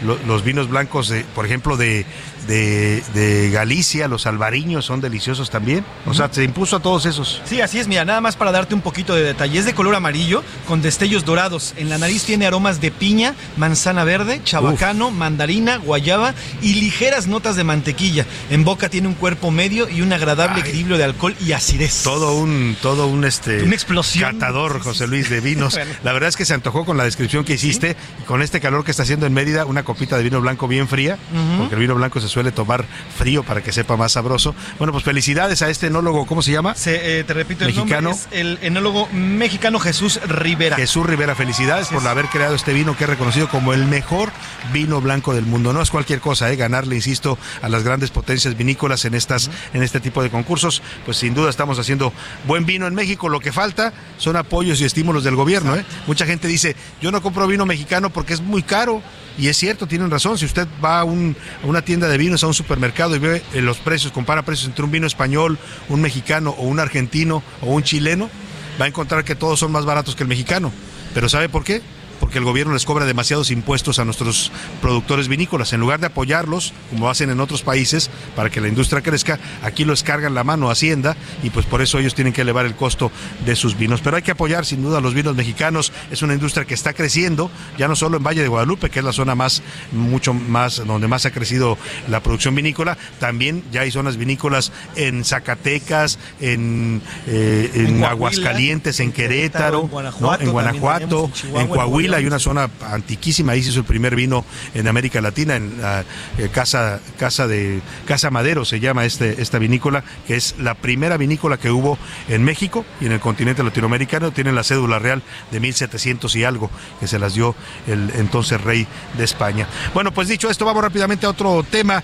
Lo- los vinos blancos, de, por ejemplo, de, de, de Galicia, los albariños son deliciosos también. O sea, se impuso a todos esos. Sí, así es, mira, nada más para darte un poquito de detalle. Es de color amarillo, con destellos dorados. En la nariz tiene aromas de piña, manzana verde, chabacano, mandarina, guayaba y ligeras notas de mantequilla. En boca tiene un cuerpo medio y un agradable equilibrio de alcohol y acidez. Todo un, todo un este Una explosión. catador, José Luis, de vinos. Bueno. La verdad es que se antojó con la descripción que hiciste con este calor que está haciendo en Mérida, una copita de vino blanco bien fría, porque el vino blanco se suele tomar frío para que sepa más sabroso. Bueno, pues felicidades a este enólogo, ¿cómo se llama? Se, eh, te repito el Mexicano. nombre, es el enólogo mexicano Jesús Rivera. Jesús Rivera, felicidades por haber creado este vino que es reconocido como el mejor vino blanco del mundo. No es cualquier cosa, ¿eh? ganarle, insisto, a las grandes potencias vinícolas en estas, en este tipo de concursos. Pues sin duda estamos haciendo buen vino en México. Lo que falta son apoyos y estímulos del gobierno. ¿eh? Mucha gente dice, yo no compro vino mexicano porque es muy caro. Y es cierto, tienen razón. Si usted va a, un- a una tienda de vinos, a un supermercado y ve eh, los precios, compara precios entre un vino español, un mexicano o un argentino o un chileno, va a encontrar que todos son más baratos que el mexicano. ¿Pero sabe por qué? Porque el gobierno les cobra demasiados impuestos a nuestros productores vinícolas. En lugar de apoyarlos, como hacen en otros países, para que la industria crezca, aquí los cargan la mano Hacienda y pues por eso ellos tienen que elevar el costo de sus vinos. Pero hay que apoyar sin duda a los vinos mexicanos. Es una industria que está creciendo, ya no solo en Valle de Guadalupe, que es la zona más, mucho más, donde más ha crecido la producción vinícola, también ya hay zonas vinícolas en Zacatecas, en, eh, en, En Coahuila, Aguascalientes, en Querétaro, en Guanajuato, ¿no? en Guanajuato, también tenemos en Chihuahua, en Hay una zona antiquísima, ahí se hizo el primer vino en América Latina, en la eh, casa, casa de Casa Madero se llama este, esta vinícola, que es la primera vinícola que hubo en México y en el continente latinoamericano, tienen la cédula real de 1700 y algo, que se las dio el entonces rey de España. Bueno, pues dicho esto, vamos rápidamente a otro tema.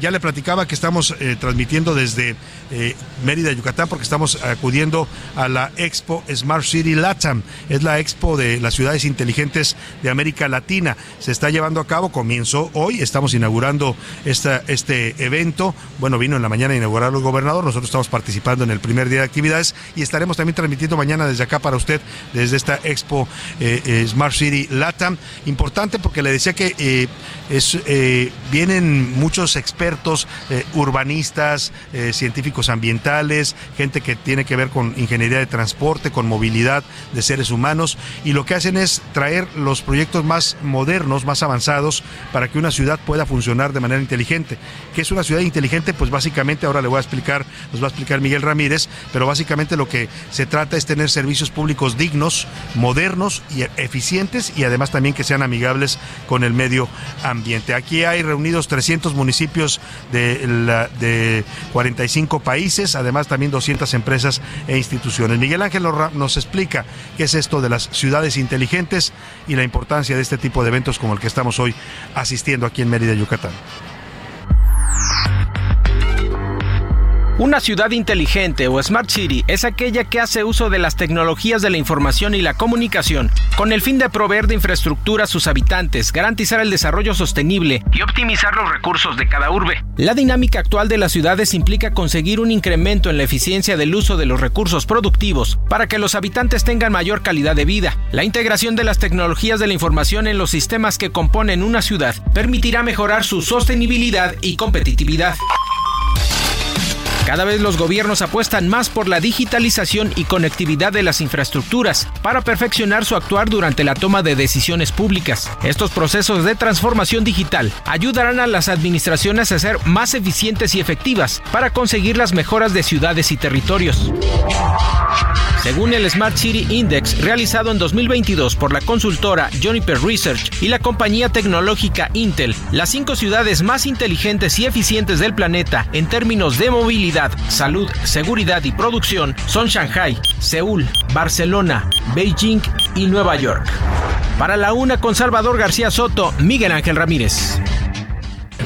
Ya le platicaba que estamos eh, transmitiendo desde eh, Mérida, Yucatán, porque estamos acudiendo a la Expo Smart City Latam. Es la expo de las ciudades inteligentes de América Latina. Se está llevando a cabo, comenzó hoy, estamos inaugurando esta, este evento. Bueno, vino en la mañana a inaugurarlo el gobernador, nosotros estamos participando en el primer día de actividades y estaremos también transmitiendo mañana desde acá para usted, desde esta Expo eh, eh, Smart City Latam. Importante porque le decía que eh, es, vienen muchos expertos, urbanistas, científicos ambientales, gente que tiene que ver con ingeniería de transporte, con movilidad de seres humanos, y lo que hacen es traer los proyectos más modernos, más avanzados, para que una ciudad pueda funcionar de manera inteligente. ¿Qué es una ciudad inteligente? Pues básicamente, ahora le voy a explicar, nos va a explicar Miguel Ramírez, pero básicamente lo que se trata es tener servicios públicos dignos, modernos y eficientes, y además también que sean amigables con el medio ambiente. Aquí hay reunidos 300 municipios de, de 45 países, además también 200 empresas e instituciones. Miguel Ángel nos explica qué es esto de las ciudades inteligentes y la importancia de este tipo de eventos como el que estamos hoy asistiendo aquí en Mérida, Yucatán. Una ciudad inteligente o Smart City es aquella que hace uso de las tecnologías de la información y la comunicación con el fin de proveer de infraestructura a sus habitantes, garantizar el desarrollo sostenible y optimizar los recursos de cada urbe. La dinámica actual de las ciudades implica conseguir un incremento en la eficiencia del uso de los recursos productivos para que los habitantes tengan mayor calidad de vida. La integración de las tecnologías de la información en los sistemas que componen una ciudad permitirá mejorar su sostenibilidad y competitividad. Cada vez los gobiernos apuestan más por la digitalización y conectividad de las infraestructuras para perfeccionar su actuar durante la toma de decisiones públicas. Estos procesos de transformación digital ayudarán a las administraciones a ser más eficientes y efectivas para conseguir las mejoras de ciudades y territorios. Según el Smart City Index realizado en 2022 por la consultora Juniper Research y la compañía tecnológica Intel, las cinco ciudades más inteligentes y eficientes del planeta en términos de movilidad, salud, seguridad y producción son Shanghai, Seúl, Barcelona, Beijing y Nueva York. Para la una con Salvador García Soto, Miguel Ángel Ramírez.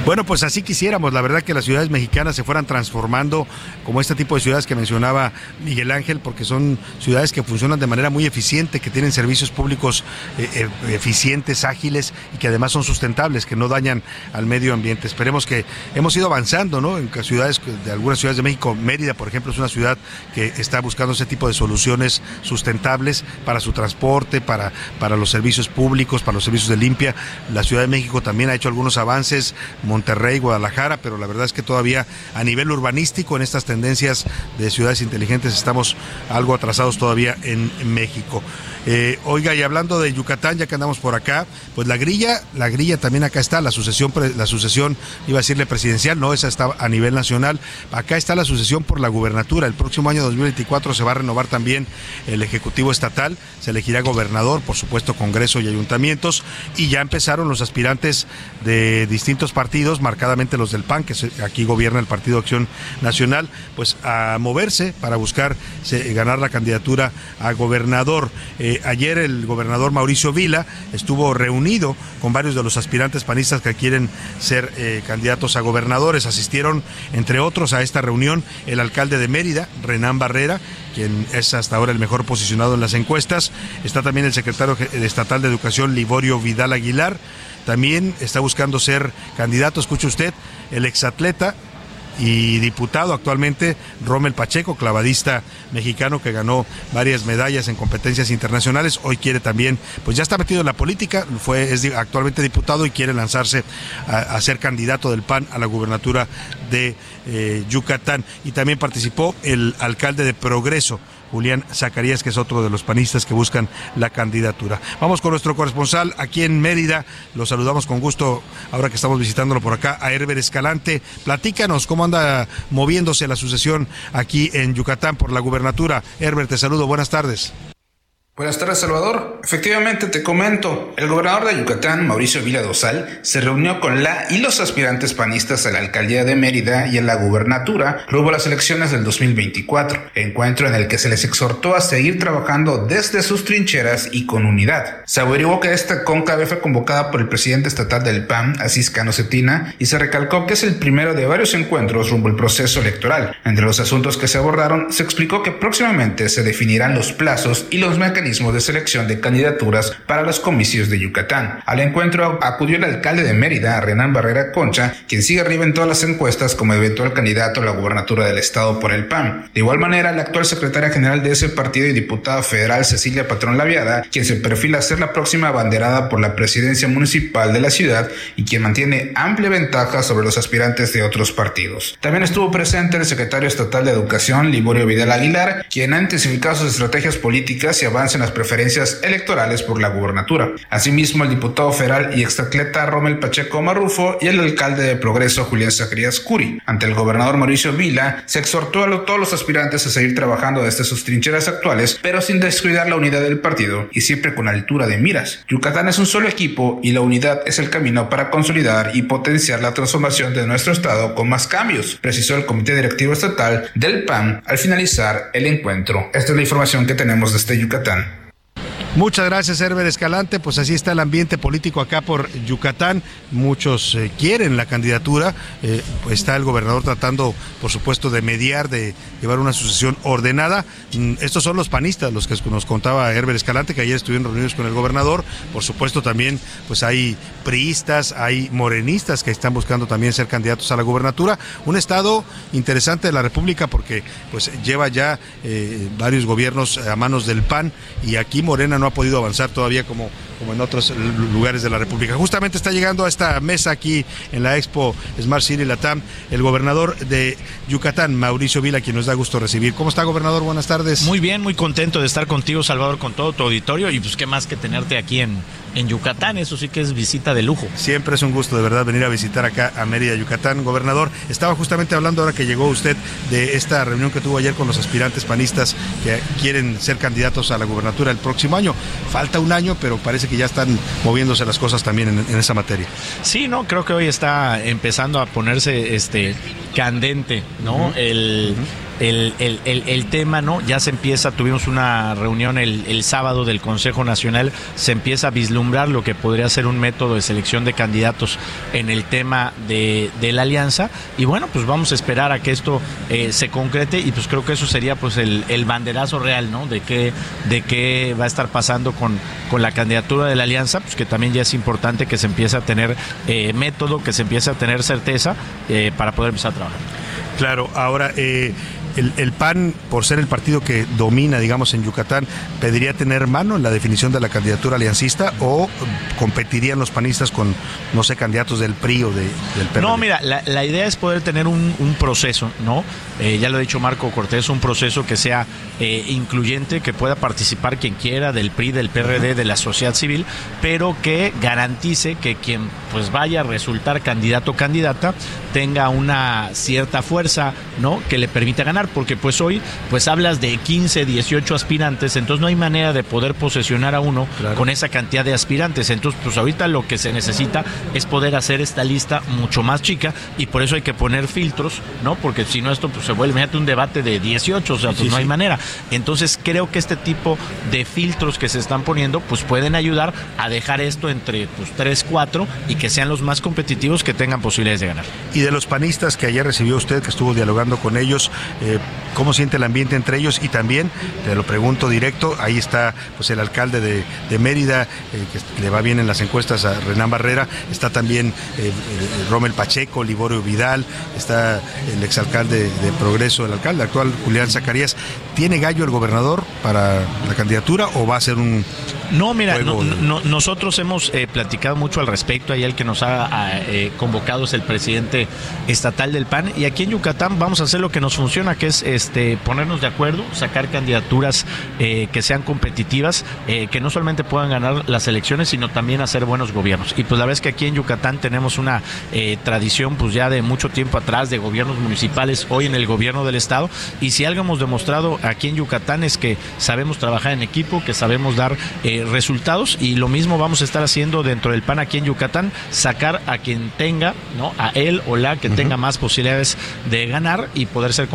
Bueno, pues así quisiéramos, la verdad que las ciudades mexicanas se fueran transformando como este tipo de ciudades que mencionaba Miguel Ángel, porque son ciudades que funcionan de manera muy eficiente, que tienen servicios públicos eh, eh, eficientes, ágiles y que además son sustentables, que no dañan al medio ambiente. Esperemos que hemos ido avanzando, ¿no? En ciudades, de algunas ciudades de México, Mérida, por ejemplo, es una ciudad que está buscando ese tipo de soluciones sustentables para su transporte, para, para los servicios públicos, para los servicios de limpia. La Ciudad de México también ha hecho algunos avances, Monterrey, Guadalajara, pero la verdad es que todavía a nivel urbanístico en estas tendencias de ciudades inteligentes estamos algo atrasados todavía en México. Eh, oiga, y hablando de Yucatán, ya que andamos por acá, pues la grilla, la grilla también acá está, la sucesión, la sucesión, iba a decirle presidencial, no, esa está a nivel nacional. Acá está la sucesión por la gubernatura. El próximo año 2024 se va a renovar también el Ejecutivo Estatal, se elegirá gobernador, por supuesto, Congreso y ayuntamientos, y ya empezaron los aspirantes de distintos partidos, marcadamente los del PAN, que aquí gobierna el Partido Acción Nacional, pues a moverse para buscar ganar la candidatura a gobernador. Eh, ayer el gobernador Mauricio Vila estuvo reunido con varios de los aspirantes panistas que quieren ser eh, candidatos a gobernadores. Asistieron, entre otros, a esta reunión el alcalde de Mérida, Renán Barrera, quien es hasta ahora el mejor posicionado en las encuestas. Está también el secretario estatal de Educación, Liborio Vidal Aguilar. También está buscando ser candidato, escuche usted, el exatleta y diputado actualmente, Rommel Pacheco, clavadista mexicano que ganó varias medallas en competencias internacionales. Hoy quiere también, pues ya está metido en la política, fue es actualmente diputado y quiere lanzarse a, a ser candidato del PAN a la gubernatura de eh, Yucatán. Y también participó el alcalde de Progreso. Julián Zacarías, que es otro de los panistas que buscan la candidatura. Vamos con nuestro corresponsal aquí en Mérida. Lo saludamos con gusto ahora que estamos visitándolo por acá, a Herber Escalante. Platícanos cómo anda moviéndose la sucesión aquí en Yucatán por la gubernatura. Herbert, te saludo. Buenas tardes. Buenas tardes, Salvador. Efectivamente, te comento, el gobernador de Yucatán, Mauricio Vila Dosal, se reunió con la y los aspirantes panistas a la alcaldía de Mérida y a la gubernatura rumbo a las elecciones del 2024, encuentro en el que se les exhortó a seguir trabajando desde sus trincheras y con unidad. Se averiguó que esta cónclave fue convocada por el presidente estatal del PAN, Asís Cano Cetina, y se recalcó que es el primero de varios encuentros rumbo al proceso electoral. Entre los asuntos que se abordaron, se explicó que próximamente se definirán los plazos y los mecanismos de selección de candidaturas para los comicios de Yucatán. Al encuentro acudió el alcalde de Mérida, Renan Barrera Concha, quien sigue arriba en todas las encuestas como eventual candidato a la gubernatura del estado por el PAN. De igual manera, la actual secretaria general de ese partido y diputada federal Cecilia Patrón Laviada, quien se perfila ser la próxima abanderada por la presidencia municipal de la ciudad y quien mantiene amplia ventaja sobre los aspirantes de otros partidos. También estuvo presente el secretario estatal de Educación, Liborio Vidal Aguilar, quien ha intensificado sus estrategias políticas y avanza en las preferencias electorales por la gubernatura. Asimismo, el diputado federal y exatleta Rommel Pacheco Marrufo y el alcalde de Progreso, Julián Zacarías Curi. Ante el gobernador Mauricio Vila, se exhortó a todos los aspirantes a seguir trabajando desde sus trincheras actuales, pero sin descuidar la unidad del partido y siempre con altura de miras. Yucatán es un solo equipo y la unidad es el camino para consolidar y potenciar la transformación de nuestro estado con más cambios, precisó el Comité Directivo Estatal del PAN al finalizar el encuentro. Esta es la información que tenemos desde Yucatán. Muchas gracias, Herbert Escalante. Pues así está el ambiente político acá por Yucatán. Muchos eh, quieren la candidatura. Eh, está el gobernador tratando, por supuesto, de mediar, de llevar una sucesión ordenada. Mm, estos son los panistas, los que nos contaba Herbert Escalante, que ayer estuvieron reunidos con el gobernador. Por supuesto, también pues hay priistas, hay morenistas que están buscando también ser candidatos a la gubernatura. Un estado interesante de la República porque pues lleva ya eh, varios gobiernos a manos del PAN y aquí Morena no ha podido avanzar todavía como, como en otros lu- lugares de la República. Justamente está llegando a esta mesa aquí en la Expo Smart City Latam el gobernador de Yucatán, Mauricio Vila, quien nos da gusto recibir. ¿Cómo está, gobernador? Buenas tardes. Muy bien, muy contento de estar contigo, Salvador, con todo tu auditorio y pues qué más que tenerte aquí en, en Yucatán, eso sí que es visita de lujo. Siempre es un gusto de verdad venir a visitar acá a Mérida, Yucatán. Gobernador, estaba justamente hablando ahora que llegó usted de esta reunión que tuvo ayer con los aspirantes panistas que quieren ser candidatos a la gubernatura el próximo año. Falta un año, pero parece que ya están moviéndose las cosas también en, en esa materia. Sí, no, creo que hoy está empezando a ponerse este candente, ¿no? el, el, el- el- tema, ¿no? Ya se empieza, tuvimos una reunión el, sábado del Consejo Nacional, se empieza a vislumbrar lo que podría ser un método de selección de candidatos en el tema de, de la alianza. Y bueno, pues vamos a esperar a que esto eh, se concrete y pues creo que eso sería pues el, banderazo real, ¿no? De qué, de qué va a estar pasando con, con la candidatura de la alianza, pues que también ya es importante que se empiece a tener eh, método, que se empiece a tener certeza eh, para poder empezar a trabajar. Claro, ahora el, el PAN, por ser el partido que domina, digamos, en Yucatán, pediría tener mano en la definición de la candidatura aliancista o competirían los panistas con, no sé, candidatos del PRI o de, del PRD. No, mira, la, la idea es poder tener un, un proceso, ¿no? Eh, ya lo ha dicho Marco Cortés, un proceso que sea eh, incluyente, que pueda participar quien quiera del PRI, del PRD, de la sociedad civil, pero que garantice que quien pues vaya a resultar candidato o candidata tenga una cierta fuerza, ¿no? Que le permita ganar, porque pues hoy pues hablas de 15, 18 aspirantes, entonces no hay manera de poder posesionar a uno con esa cantidad de aspirantes. Entonces, pues ahorita lo que se necesita es poder hacer esta lista mucho más chica y por eso hay que poner filtros, ¿no? Porque si no esto pues se vuelve imagínate, un debate de 18, o sea, pues Sí, no hay manera. Entonces, creo que este tipo de filtros que se están poniendo pues pueden ayudar a dejar esto entre pues 3, 4 y que sean los más competitivos que tengan posibilidades de ganar. Y de los panistas que ayer recibió usted, que estuvo dialogando con ellos, eh, eh, cómo siente el ambiente entre ellos y también, te lo pregunto directo, ahí está pues el alcalde de, de Mérida, eh, que le va bien en las encuestas a Renán Barrera, está también eh, eh, Rommel Pacheco, Liborio Vidal, está el exalcalde de Progreso, el alcalde actual Julián Zacarías. ¿Tiene gallo el gobernador para la candidatura o va a ser un... No, mira, juego no- de- no- nosotros hemos eh, platicado mucho al respecto. Ahí el que nos ha convocado es el presidente estatal del PAN. Y aquí en Yucatán vamos a hacer lo que nos funciona, que es este ponernos de acuerdo, sacar candidaturas eh, que sean competitivas, eh, que no solamente puedan ganar las elecciones, sino también hacer buenos gobiernos. Y pues la verdad es que aquí en Yucatán tenemos una eh, tradición pues ya de mucho tiempo atrás de gobiernos municipales, hoy en el gobierno del estado. Y si algo hemos demostrado aquí en Yucatán es que sabemos trabajar en equipo, que sabemos dar resultados y lo mismo vamos a estar haciendo dentro del PAN aquí en Yucatán, sacar a quien tenga, ¿no? A él o la que tenga más posibilidades de ganar y poder ser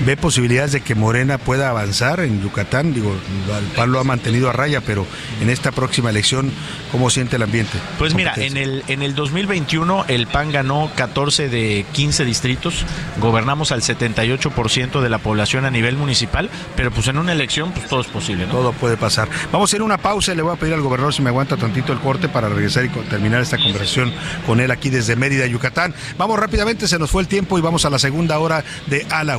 ¿Ve posibilidades de que Morena pueda avanzar en Yucatán? Digo, el PAN lo ha mantenido a raya, pero en esta próxima elección, ¿cómo siente el ambiente? Pues mira, en el, en el 2021 el PAN ganó 14 de 15 distritos, gobernamos al 78% de la población a nivel municipal, pero pues en una elección pues todo es posible, ¿no? Todo puede pasar. Vamos a hacer una pausa y le voy a pedir al gobernador si me aguanta tantito el corte para regresar y terminar esta conversación con él aquí desde Mérida, Yucatán. Vamos rápidamente, se nos fue el tiempo y vamos a la segunda hora de A la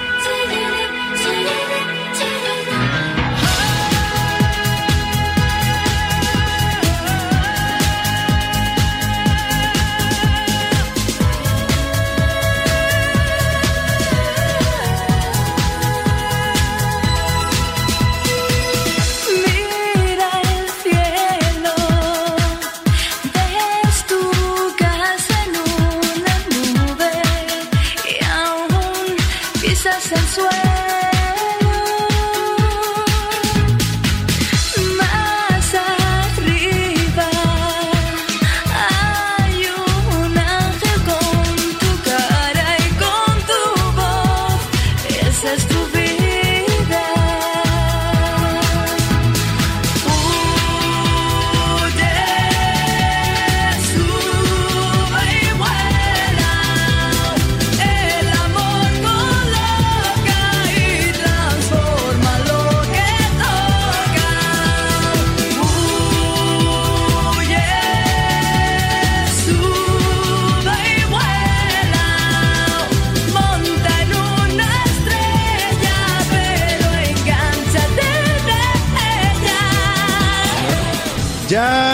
sensual.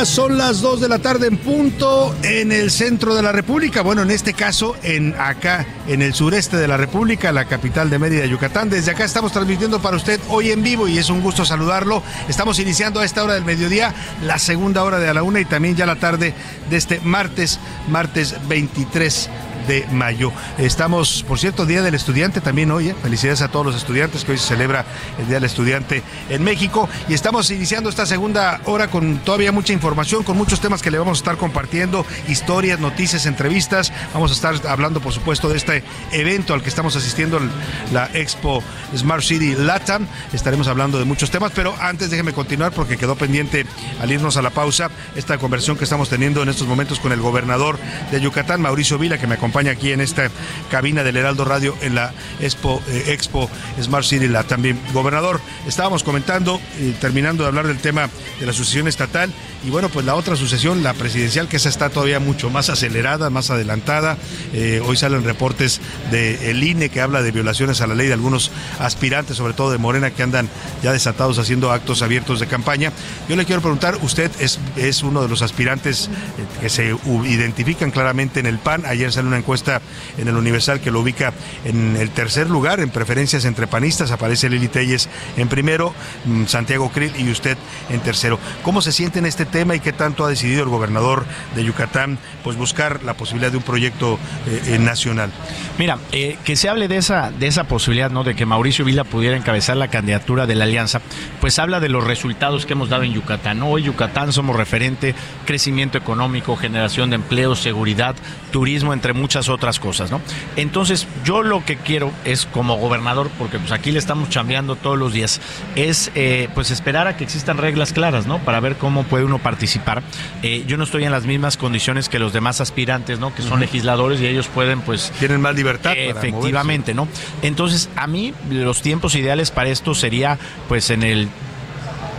Son las 2 de la tarde en punto en el centro de la República. Bueno, en este caso, en acá, en el sureste de la República, la capital de Mérida, Yucatán. Desde acá estamos transmitiendo para usted hoy en vivo y es un gusto saludarlo. Estamos iniciando a esta hora del mediodía, la segunda hora de a la una y también ya la tarde de este martes, martes 23 de mayo. Estamos, por cierto, Día del Estudiante también hoy. Felicidades a todos los estudiantes que hoy se celebra el Día del Estudiante en México. Y estamos iniciando esta segunda hora con todavía mucha información, con muchos temas que le vamos a estar compartiendo, historias, noticias, entrevistas. Vamos a estar hablando, por supuesto, de este evento al que estamos asistiendo, la Expo Smart City Latam. Estaremos hablando de muchos temas, pero antes déjeme continuar porque quedó pendiente al irnos a la pausa esta conversión que estamos teniendo en estos momentos con el gobernador de Yucatán, Mauricio Vila, que me acompaña aquí en esta cabina del Heraldo Radio en la Expo, eh, Expo Smart City la también. Gobernador, estábamos comentando, eh, terminando de hablar del tema de la sucesión estatal, y bueno, pues la otra sucesión, la presidencial, que esa está todavía mucho más acelerada, más adelantada. Eh, hoy salen reportes del INE que habla de violaciones a la ley de algunos aspirantes, sobre todo de Morena, que andan ya desatados haciendo actos abiertos de campaña. Yo le quiero preguntar, usted es, es uno de los aspirantes eh, que se identifican claramente en el PAN. Ayer salió una encuesta en el Universal que lo ubica en el tercer lugar en preferencias entre panistas. Aparece Lili Telles en primero, mm, Santiago Krill y usted en tercero. ¿Cómo se siente en este tema y qué tanto ha decidido el gobernador de Yucatán pues buscar la posibilidad de un proyecto eh, eh, nacional? Mira, eh, que se hable de esa, de esa posibilidad, ¿no? De que Mauricio Vila pudiera encabezar la candidatura de la alianza, pues habla de los resultados que hemos dado en Yucatán. Hoy Yucatán somos referente, crecimiento económico, generación de empleo, seguridad, turismo, entre muchas otras cosas, ¿no? Entonces, yo lo que quiero es, como gobernador, porque pues aquí le estamos chambeando todos los días, es eh, pues esperar a que existan reglas claras, ¿no? Para ver cómo puede uno participar. Eh, yo no estoy en las mismas condiciones que los demás aspirantes, ¿no? Que son legisladores y ellos pueden, pues... Tienen más libertad. para Efectivamente, ¿no? Entonces, a mí los tiempos ideales para esto sería, pues, en el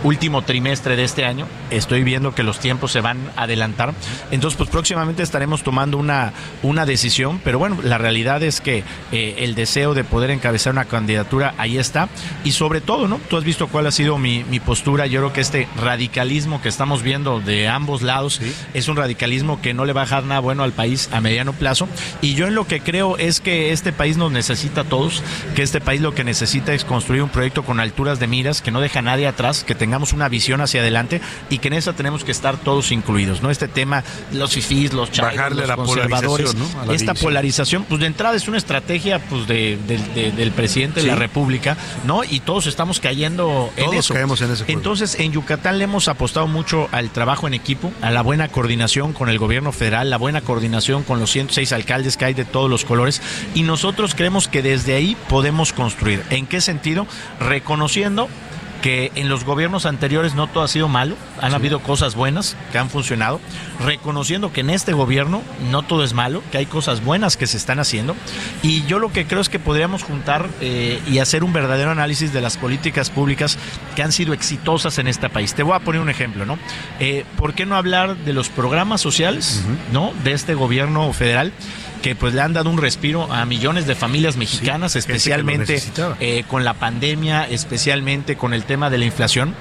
último trimestre de este año. Estoy viendo que los tiempos se van a adelantar. Entonces, pues próximamente estaremos tomando una, una decisión, pero bueno, la realidad es que eh, el deseo de poder encabezar una candidatura ahí está. Y sobre todo, ¿no? Tú has visto cuál ha sido mi, mi postura. Yo creo que este radicalismo que estamos viendo de ambos lados es un radicalismo que no le va a dejar nada bueno al país a mediano plazo. Y yo en lo que creo es que este país nos necesita a todos, que este país lo que necesita es construir un proyecto con alturas de miras, que no deja a nadie atrás, que tengamos una visión hacia adelante y que en esa tenemos que estar todos incluidos, ¿no? Este tema, los fifís, los chavos, Bajarle los la conservadores, polarización, ¿no? Esta división. polarización, pues de entrada es una estrategia pues de, de- de- del presidente Sí. de la República, ¿no? Y todos estamos cayendo en Todos eso. caemos en ese juego. Entonces, en Yucatán le hemos apostado mucho al trabajo en equipo, a la buena coordinación con el gobierno federal, la buena coordinación con los 106 alcaldes que hay de todos los colores y nosotros creemos que desde ahí podemos construir. ¿En qué sentido? Reconociendo que en los gobiernos anteriores no todo ha sido malo, han habido cosas buenas que han funcionado, reconociendo que en este gobierno no todo es malo, que hay cosas buenas que se están haciendo, y yo lo que creo es que podríamos juntar eh, y hacer un verdadero análisis de las políticas públicas que han sido exitosas en este país. Te voy a poner un ejemplo, ¿no? Eh, ¿Por qué no hablar de los programas sociales, ¿no? De este gobierno federal que pues le han dado un respiro a millones de familias mexicanas, especialmente eh, con la pandemia, especialmente con el tema de la inflación,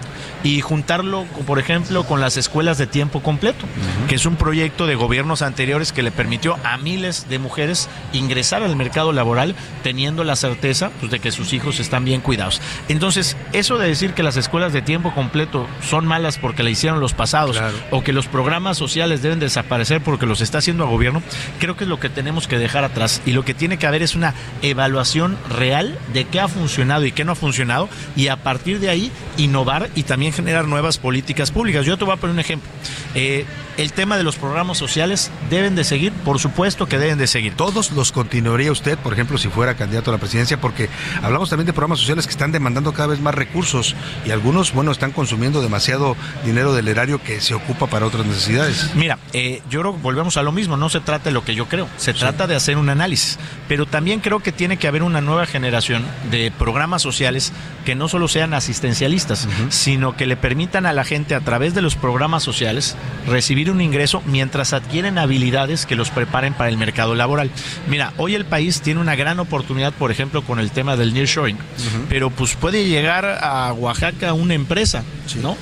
y juntarlo, por ejemplo, con las escuelas de tiempo completo, que es un proyecto de gobiernos anteriores que le permitió a miles de mujeres ingresar al mercado laboral teniendo la certeza pues, de que sus hijos están bien cuidados. Entonces, eso de decir que las escuelas de tiempo completo son malas porque la hicieron los pasados o que los programas sociales deben desaparecer porque los está haciendo el gobierno, creo que es lo que tenemos que dejar atrás. Y lo que tiene que haber es una evaluación real de qué ha funcionado y qué no ha funcionado y a partir de ahí innovar y también generar nuevas políticas públicas. Yo te voy a poner un ejemplo. Eh, el tema de los programas sociales deben de seguir, por supuesto que deben de seguir. ¿Todos los continuaría usted, por ejemplo, si fuera candidato a la presidencia? Porque hablamos también de programas sociales que están demandando cada vez más recursos y algunos, bueno, están consumiendo demasiado dinero del erario que se ocupa para otras necesidades. Mira, eh, yo creo que volvemos a lo mismo, no se trata de lo que yo creo, se trata de hacer un análisis, pero también creo que tiene que haber una nueva generación de programas sociales que no solo sean asistencialistas, sino que le permitan a la gente a través de los programas sociales recibir un ingreso mientras adquieren habilidades que los preparen para el mercado laboral. Mira, hoy el país tiene una gran oportunidad, por ejemplo, con el tema del nearshoring, pero pues puede llegar a Oaxaca una empresa, ¿no?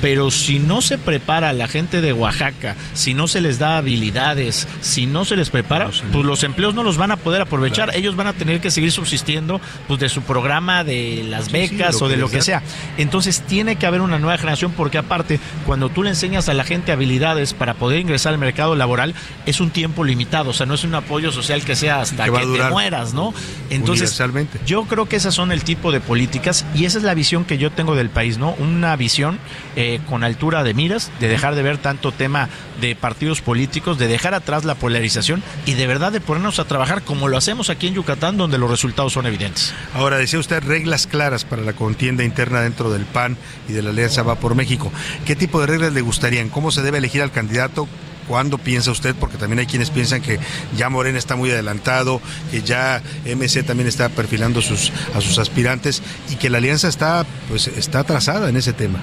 Pero si no se prepara a la gente de Oaxaca, si no se les da habilidades, si no se les prepara, pues los empleos no los van a poder aprovechar. Ellos van a tener que seguir subsistiendo pues de su programa de las sí, becas o de lo que sea. Entonces tiene que haber una nueva generación porque aparte, cuando tú le enseñas a la gente habilidades para poder ingresar al mercado laboral, es un tiempo limitado. O sea, no es un apoyo social que sea hasta Que te mueras, ¿no? Entonces, yo creo que esas son el tipo de políticas y esa es la visión que yo tengo del país, ¿no? Una visión eh, con altura de miras, de dejar de ver tanto tema de partidos políticos, de dejar atrás la polarización y de verdad de ponernos a trabajar como lo hacemos aquí en Yucatán, donde los resultados son evidentes. Ahora, decía usted reglas claras para la contienda interna dentro del PAN y de la Alianza Va por México. ¿Qué tipo de reglas le gustarían? ¿Cómo se debe elegir al candidato? ¿Cuándo piensa usted? Porque también hay quienes piensan que ya Morena está muy adelantado, que ya MC también está perfilando a sus aspirantes y que la alianza está, pues, está atrasada en ese tema.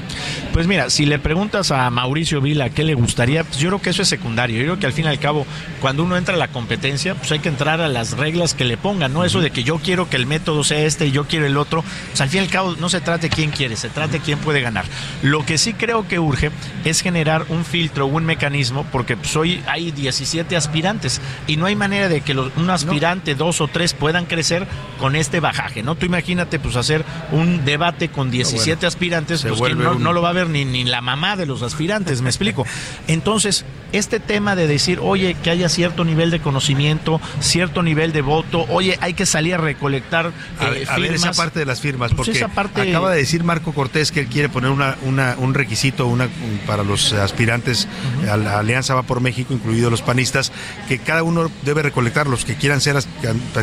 Pues mira, si le preguntas a Mauricio Vila qué le gustaría, pues yo creo que eso es secundario. Yo creo que al fin y al cabo, cuando uno entra a la competencia, pues hay que entrar a las reglas que le pongan, ¿no? Eso de que yo quiero que el método sea este y yo quiero el otro. Pues al fin y al cabo no se trate quién quiere, se trate quién puede ganar. Lo que sí creo que urge es generar un filtro, un mecanismo, porque pues, hoy hay 17 aspirantes y no hay manera de que los- un aspirante, dos o tres puedan crecer con este bajaje, ¿no? Tú imagínate pues hacer un debate con 17 aspirantes, pues que no, lo va a ver ni, ni la mamá de los aspirantes, me explico. Entonces, este tema de decir, oye, que haya cierto nivel de conocimiento, cierto nivel de voto, oye, hay que salir a recolectar A, eh, ver- a ver esa parte de las firmas, Pues porque parte- acaba de decir Marco Cortés que él quiere poner una, una- un requisito una, para los aspirantes a la Alianza Va por México, incluidos los panistas, que cada uno debe recolectar, los que quieran ser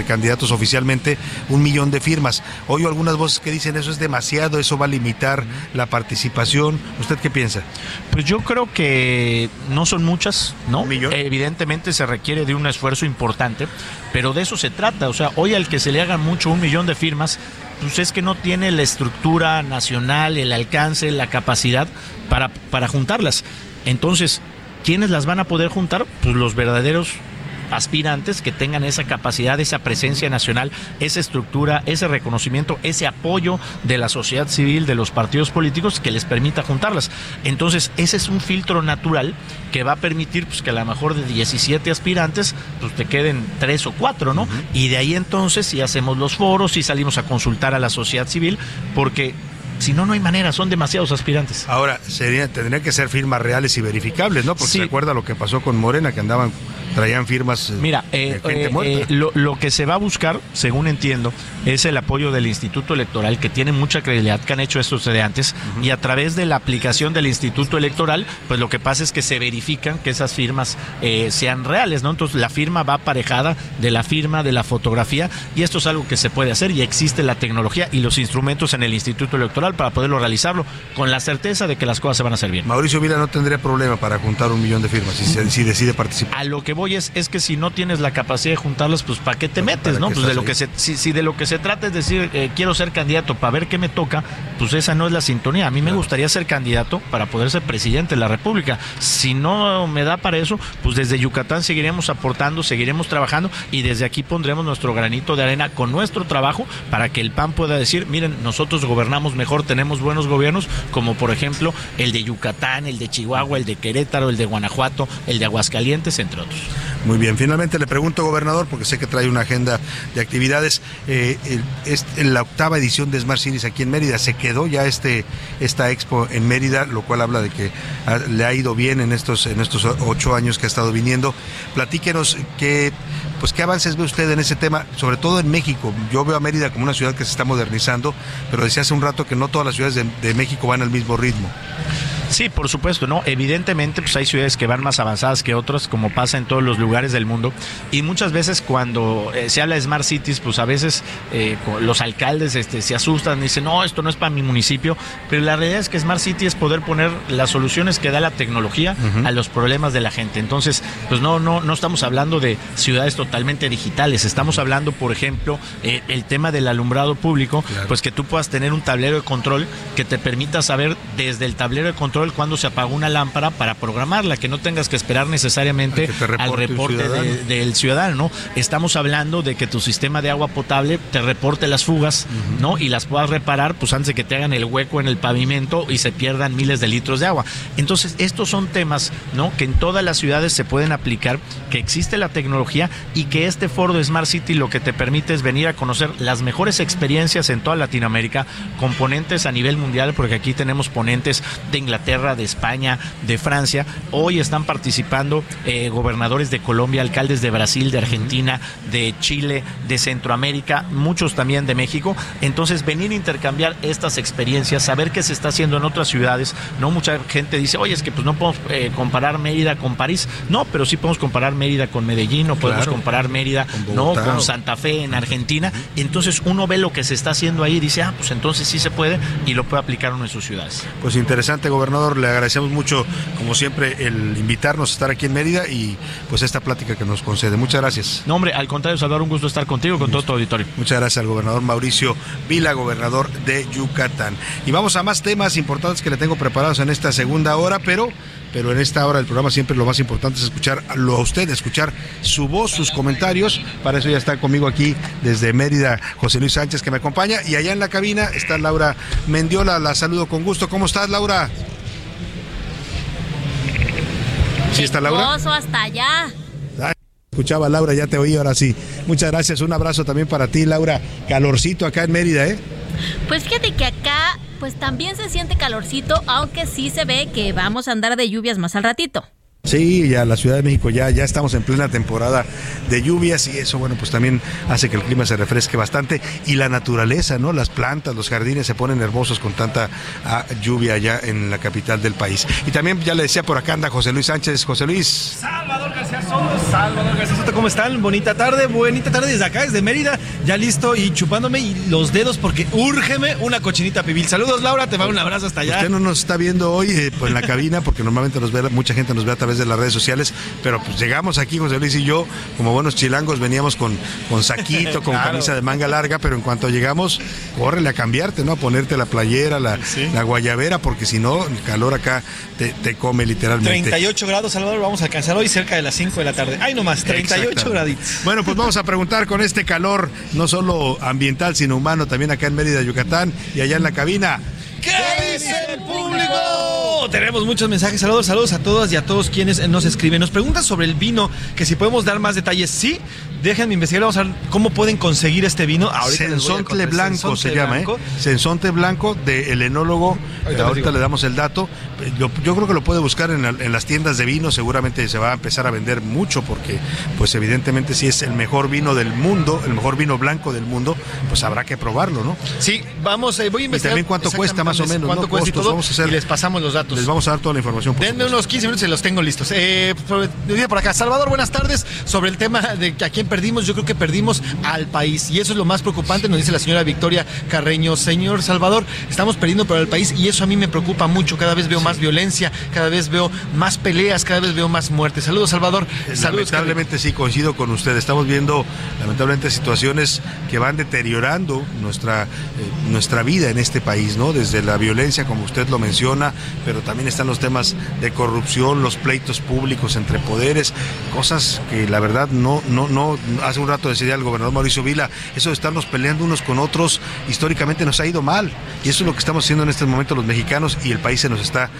candidatos oficialmente, un millón de firmas. Oigo algunas voces que dicen eso es demasiado, eso va a limitar la participación. ¿Usted qué piensa? Pues yo creo que no son muchas, ¿no? Evidentemente se requiere de un esfuerzo importante, pero de eso se trata. O sea, hoy al que se le hagan mucho un millón de firmas, pues es que no tiene la estructura nacional, el alcance, la capacidad para, para juntarlas. Entonces, ¿quiénes las van a poder juntar? Pues los verdaderos aspirantes que tengan esa capacidad, esa presencia nacional, esa estructura, ese reconocimiento, ese apoyo de la sociedad civil, de los partidos políticos que les permita juntarlas. Entonces, ese es un filtro natural que va a permitir pues, que a lo mejor de 17 aspirantes, pues te queden tres o cuatro, ¿no? Y de ahí entonces si hacemos los foros, si salimos a consultar a la sociedad civil, porque si no, no hay manera, son demasiados aspirantes. Ahora, sería, tendrían que ser firmas reales y verificables, ¿no? Porque se acuerda lo que pasó con Morena, que andaban, traían firmas eh, Mira, de eh, gente eh, muerta. eh, lo, lo que se va a buscar, según entiendo, es el apoyo del Instituto Electoral, que tiene mucha credibilidad, que han hecho estos de antes, y a través de la aplicación del Instituto Electoral, pues lo que pasa es que se verifican que esas firmas sean reales, ¿no? Entonces la firma va aparejada de la firma, de la fotografía, y esto es algo que se puede hacer, y existe la tecnología y los instrumentos en el Instituto Electoral para poderlo realizarlo, con la certeza de que las cosas se van a hacer bien. Mauricio Vila no tendría problema para juntar un millón de firmas si, se- si decide participar. A lo que voy es, es que si no tienes la capacidad de juntarlas, pues ¿para qué te metes, no? Pues de lo ahí? que se, si, si de lo que se trata es decir, eh, quiero ser candidato para ver qué me toca, pues esa no es la sintonía. A mí me gustaría ser candidato para poder ser presidente de la República. Si no me da para eso, pues desde Yucatán seguiremos aportando, seguiremos trabajando y desde aquí pondremos nuestro granito de arena con nuestro trabajo para que el PAN pueda decir, miren, nosotros gobernamos mejor, tenemos buenos gobiernos, como por ejemplo el de Yucatán, el de Chihuahua, el de Querétaro, el de Guanajuato, el de Aguascalientes, entre otros. Muy bien, finalmente le pregunto, gobernador, porque sé que trae una agenda de actividades. eh, es- en la octava edición de Smart Cities aquí en Mérida, se quedó ya este esta expo en Mérida, lo cual habla de que ah, le ha ido bien en estos en estos ocho años que ha estado viniendo. Platíquenos qué pues qué avances ve usted en ese tema, sobre todo en México. Yo veo a Mérida como una ciudad que se está modernizando, pero decía hace un rato que no todas las ciudades de, de México van al mismo ritmo. Sí, por supuesto, ¿no? Evidentemente, pues hay ciudades que van más avanzadas que otras, como pasa en todos los lugares del mundo. Y muchas veces cuando eh, se habla de Smart Cities, pues a veces eh, los alcaldes este, se asustan y dicen, no, esto no es para mi municipio. Pero la realidad es que Smart City es poder poner las soluciones que da la tecnología a los problemas de la gente. Entonces, pues no, no, no estamos hablando de ciudades totalmente digitales. Estamos hablando, por ejemplo, eh, el tema del alumbrado público, pues que tú puedas tener un tablero de control que te permita saber desde el tablero de control cuándo se apagó una lámpara para programarla, que no tengas que esperar necesariamente al reporte de- del ciudadano, ¿no? Estamos hablando de que tu sistema de agua potable te reporte las fugas, ¿no? Y las puedas reparar, pues antes de que te hagan el hueco en el pavimento y se pierdan miles de litros de agua. Entonces, estos son temas, ¿no? Que en todas las ciudades se pueden aplicar, que existe la tecnología y que este foro de Smart City lo que te permite es venir a conocer las mejores experiencias en toda Latinoamérica, componentes a nivel mundial, porque aquí tenemos ponentes de Inglaterra, de España, de Francia. Hoy están participando eh, gobernadores de Colombia, alcaldes de Brasil, de Argentina, de Chile, de Centroamérica, muchos también de México. Entonces, venir a intercambiar estas experiencias, saber qué se está haciendo en otras ciudades. No mucha gente dice, oye, es que pues no podemos eh, comparar Mérida con París. No, pero sí podemos comparar Mérida con Medellín, o podemos Claro. comparar Mérida Con no con Santa Fe en Argentina. Entonces, uno ve lo que se está haciendo ahí y dice, ah, pues entonces sí se puede y lo puede aplicar uno en sus ciudades. Pues interesante, gobernador. Le agradecemos mucho, como siempre, el invitarnos a estar aquí en Mérida y pues esta plática que nos concede. Muchas gracias. No, hombre, al contrario, Salvador, un gusto estar contigo, con todo tu auditorio. Muchas gracias al gobernador Mauricio Vila, gobernador de Yucatán. Y vamos a más temas importantes que le tengo preparados en esta segunda hora, pero pero en esta hora del programa siempre lo más importante es escucharlo a usted, escuchar su voz, sus comentarios. Para eso ya está conmigo aquí desde Mérida José Luis Sánchez que me acompaña y allá en la cabina está Laura Mendiola. La saludo con gusto. ¿Cómo estás, Laura? ¿Sí está Laura? Oso hasta allá. Ay, escuchaba Laura, ya te oí ahora sí. Muchas gracias, un abrazo también para ti, Laura. Calorcito acá en Mérida, ¿eh? Pues fíjate que acá pues también se siente calorcito, aunque sí se ve que vamos a andar de lluvias más al ratito. Sí, ya la Ciudad de México ya, ya estamos en plena temporada de lluvias y eso, bueno, pues también hace que el clima se refresque bastante y la naturaleza, ¿no? Las plantas, los jardines se ponen hermosos con tanta ah, lluvia allá en la capital del país. Y también ya le decía por acá anda José Luis Sánchez. José Luis. Salvador García Soto, Salvador García Soto, ¿cómo están? Bonita tarde, bonita tarde desde acá, desde Mérida, ya listo y chupándome y los dedos porque úrgeme una cochinita pibil. Saludos Laura, te va un abrazo hasta allá. Usted no nos está viendo hoy eh, pues, en la cabina porque normalmente nos ve, mucha gente nos ve a través de las redes sociales, pero pues llegamos aquí, José Luis y yo, como buenos chilangos, veníamos con, con saquito, con Claro. camisa de manga larga, pero en cuanto llegamos, córrele a cambiarte, ¿no? A ponerte la playera, la, la guayabera, porque si no, el calor acá te, te come literalmente. 38 grados, Salvador, vamos a alcanzar hoy cerca de las 5 de la tarde. Ay, nomás, 38 Exactamente. graditos. Bueno, pues vamos a preguntar con este calor, no solo ambiental, sino humano, también acá en Mérida, Yucatán, y allá en la cabina. ¿Qué dice el público? Tenemos muchos mensajes. Saludos, saludos a todas y a todos quienes nos escriben. Nos preguntan sobre el vino, que si podemos dar más detalles. Sí, déjenme investigar. Vamos a ver cómo pueden conseguir este vino. Ahorita Sensontle. Blanco se llama, Blanco. ¿eh? Sensonte Blanco del enólogo. Ahorita digo. le damos el dato. Yo, yo creo que lo puede buscar en, la- en las tiendas de vino. Seguramente se va a empezar a vender mucho porque, pues evidentemente, si es el mejor vino del mundo, el mejor vino blanco del mundo, pues habrá que probarlo, ¿no? Sí, vamos, eh, voy a Y investigar. también cuánto cuesta más o menos, Cuánto ¿no? cuesta y Costos, todo. vamos a hacer- y les pasamos los datos. Les vamos a dar toda la información. Denme unos 15 minutos y los tengo listos. Eh, dice por acá, Salvador, buenas tardes. Sobre el tema de que a quién perdimos, yo creo que perdimos al país. Y eso es lo más preocupante, nos dice la señora Victoria Carreño. Señor Salvador, estamos perdiendo pero al país y eso a mí me preocupa mucho. Cada vez veo más violencia, cada vez veo más peleas, cada vez veo más muertes. Saludos, Salvador. Saludos, lamentablemente sí coincido con usted. Estamos viendo lamentablemente situaciones que van deteriorando nuestra, eh, nuestra vida en este país, ¿no? Desde la violencia, como usted lo menciona, pero también están los temas de corrupción, los pleitos públicos entre poderes, cosas que la verdad no, no, no, hace un rato decía el gobernador Mauricio Vila, eso de estarnos peleando unos con otros, históricamente nos ha ido mal. Y eso es lo que estamos haciendo en este momento los mexicanos y el país se nos está,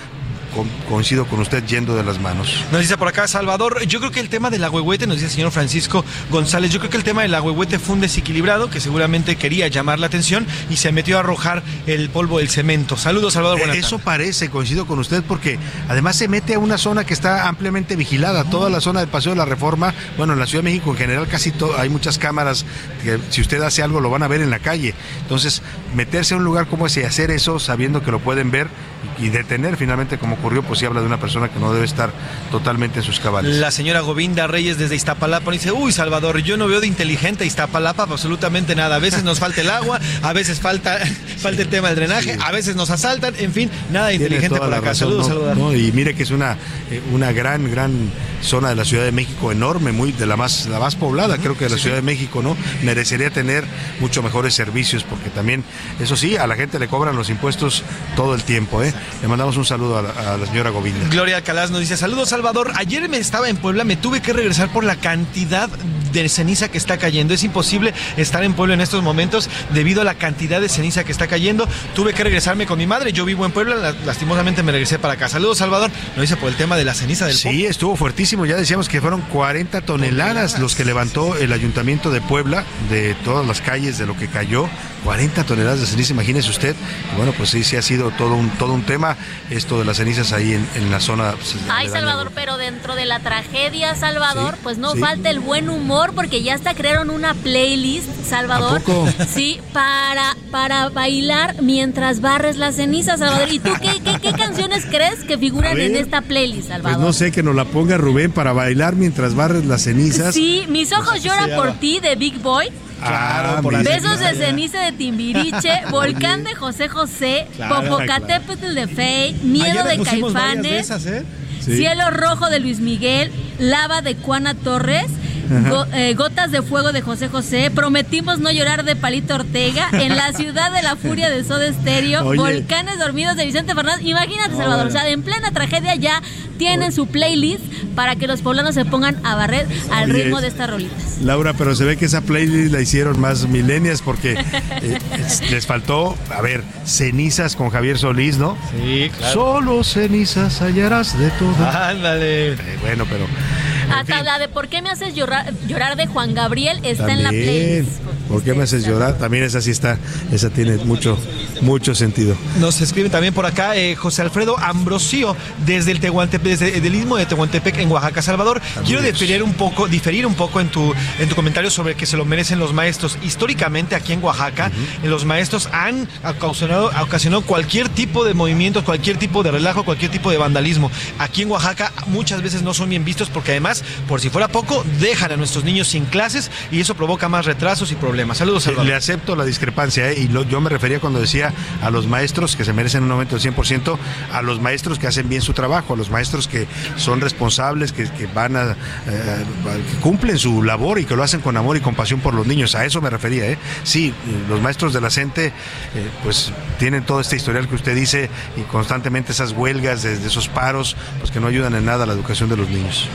con- coincido con usted, yendo de las manos. Nos dice por acá Salvador, yo creo que el tema del agüehuete, nos dice el señor Francisco González, yo creo que el tema del agüehuete fue un desequilibrado que seguramente quería llamar la atención y se metió a arrojar el polvo del cemento. Saludos, Salvador, buenas Eh, Eso parece, coincido con usted, porque además se mete a una zona que está ampliamente vigilada, toda la zona del Paseo de la Reforma, bueno, en la Ciudad de México en general casi todo, hay muchas cámaras que si usted hace algo lo van a ver en la calle. Entonces, meterse a un lugar como ese y hacer eso sabiendo que lo pueden ver y detener finalmente como ocurrió, pues sí habla de una persona que no debe estar totalmente en sus cabales. La señora Govinda Reyes desde Iztapalapa dice, uy Salvador, yo no veo de inteligente Iztapalapa absolutamente nada. A veces nos falta el agua, a veces falta, falta el tema del drenaje, a veces nos asaltan, en fin, nada de inteligente por acá. razón, Saludos, ¿no? Salvador. ¿no? Y mire que es una, eh, una gran, gran zona de la Ciudad de México, enorme, muy de la más, la más poblada, creo que de la Ciudad de México, ¿no? Merecería tener mucho mejores servicios, porque también, eso sí, a la gente le cobran los impuestos todo el tiempo, ¿eh? Le mandamos un saludo a la, a la señora Govinda. Gloria Alcalaz nos dice, saludos Salvador, ayer me estaba en Puebla, me tuve que regresar por la cantidad de ceniza que está cayendo. Es imposible estar en Puebla en estos momentos debido a la cantidad de ceniza que está cayendo. Tuve que regresarme con mi madre, yo vivo en Puebla, la- lastimosamente me regresé para acá. Saludos Salvador, nos dice por el tema de la ceniza del Sí, estuvo fuertísimo. Ya decíamos que fueron 40 toneladas los que levantó el ayuntamiento de Puebla, de todas las calles, de lo que cayó. 40 toneladas de ceniza, imagínese usted. Bueno, pues sí, sí ha sido todo un, todo un tema esto de las cenizas ahí en, en la zona. pues, Ay. Salvador, pero dentro de la tragedia, Salvador, Sí, pues no sí. falta el buen humor, porque ya hasta crearon una playlist, Salvador. ¿A poco? Sí, para, para bailar mientras barres las cenizas, Salvador. ¿Y tú qué, qué, qué canciones crees que figuran en esta playlist, Pues Salvador? no sé que nos la ponga Rubén para bailar mientras barres las cenizas. Sí, mis ojos lloran por ti de Big Boy. Ah, por. Besos de ceniza de Timbiriche, Volcán de José José, Claro, Popocatépetl de Fey, Miedo Ayer de Caifanes, de esas, ¿eh? Sí. Cielo Rojo de Luis Miguel, Lava de Juana Torres Go- eh, Gotas de Fuego de José José. Prometimos no llorar de Palito Ortega. En la ciudad de la furia de Soda Stereo. Oye. Volcanes dormidos de Vicente Fernández. Imagínate, Salvador. O sea, en plena tragedia ya tienen su playlist para que los poblanos se pongan a barrer al Oye, ritmo de estas rolitas. Laura, pero se ve que esa playlist la hicieron más milenias porque eh, es- les faltó, a ver, cenizas con Javier Solís, ¿no? Sí, Solo cenizas hallarás de todo. Ándale. Eh, bueno, pero Hasta la de ¿Por qué me haces llorar, llorar de Juan Gabriel está en la playlist. ¿por qué me haces llorar? También esa sí está, esa tiene mucho, mucho sentido. Nos escribe también por acá eh, José Alfredo Ambrosio desde el Tehuantepec, desde el istmo de Tehuantepec en Oaxaca, Salvador. Quiero diferir un poco, diferir un poco en tu en tu comentario sobre que se lo merecen los maestros. Históricamente aquí en Oaxaca, eh, los maestros han ocasionado, ocasionado cualquier tipo de movimientos, cualquier tipo de relajo, cualquier tipo de vandalismo. Aquí en Oaxaca muchas veces no son bien vistos porque además, por si fuera poco, dejan a nuestros niños sin clases y eso provoca más retrasos y problemas. Saludos, Salvador. Le acepto la discrepancia, ¿eh? y lo- yo me refería cuando decía a los maestros que se merecen un aumento del 100%, a los maestros que hacen bien su trabajo, a los maestros que son responsables, que, van eh, cumplen su labor y que lo hacen con amor y compasión por los niños. A eso me refería, ¿eh? Sí, los maestros de la CENTE, eh, pues tienen todo este historial que usted dice y constantemente esas huelgas, desde esos paros, pues que no ayudan en nada a la educación de los niños.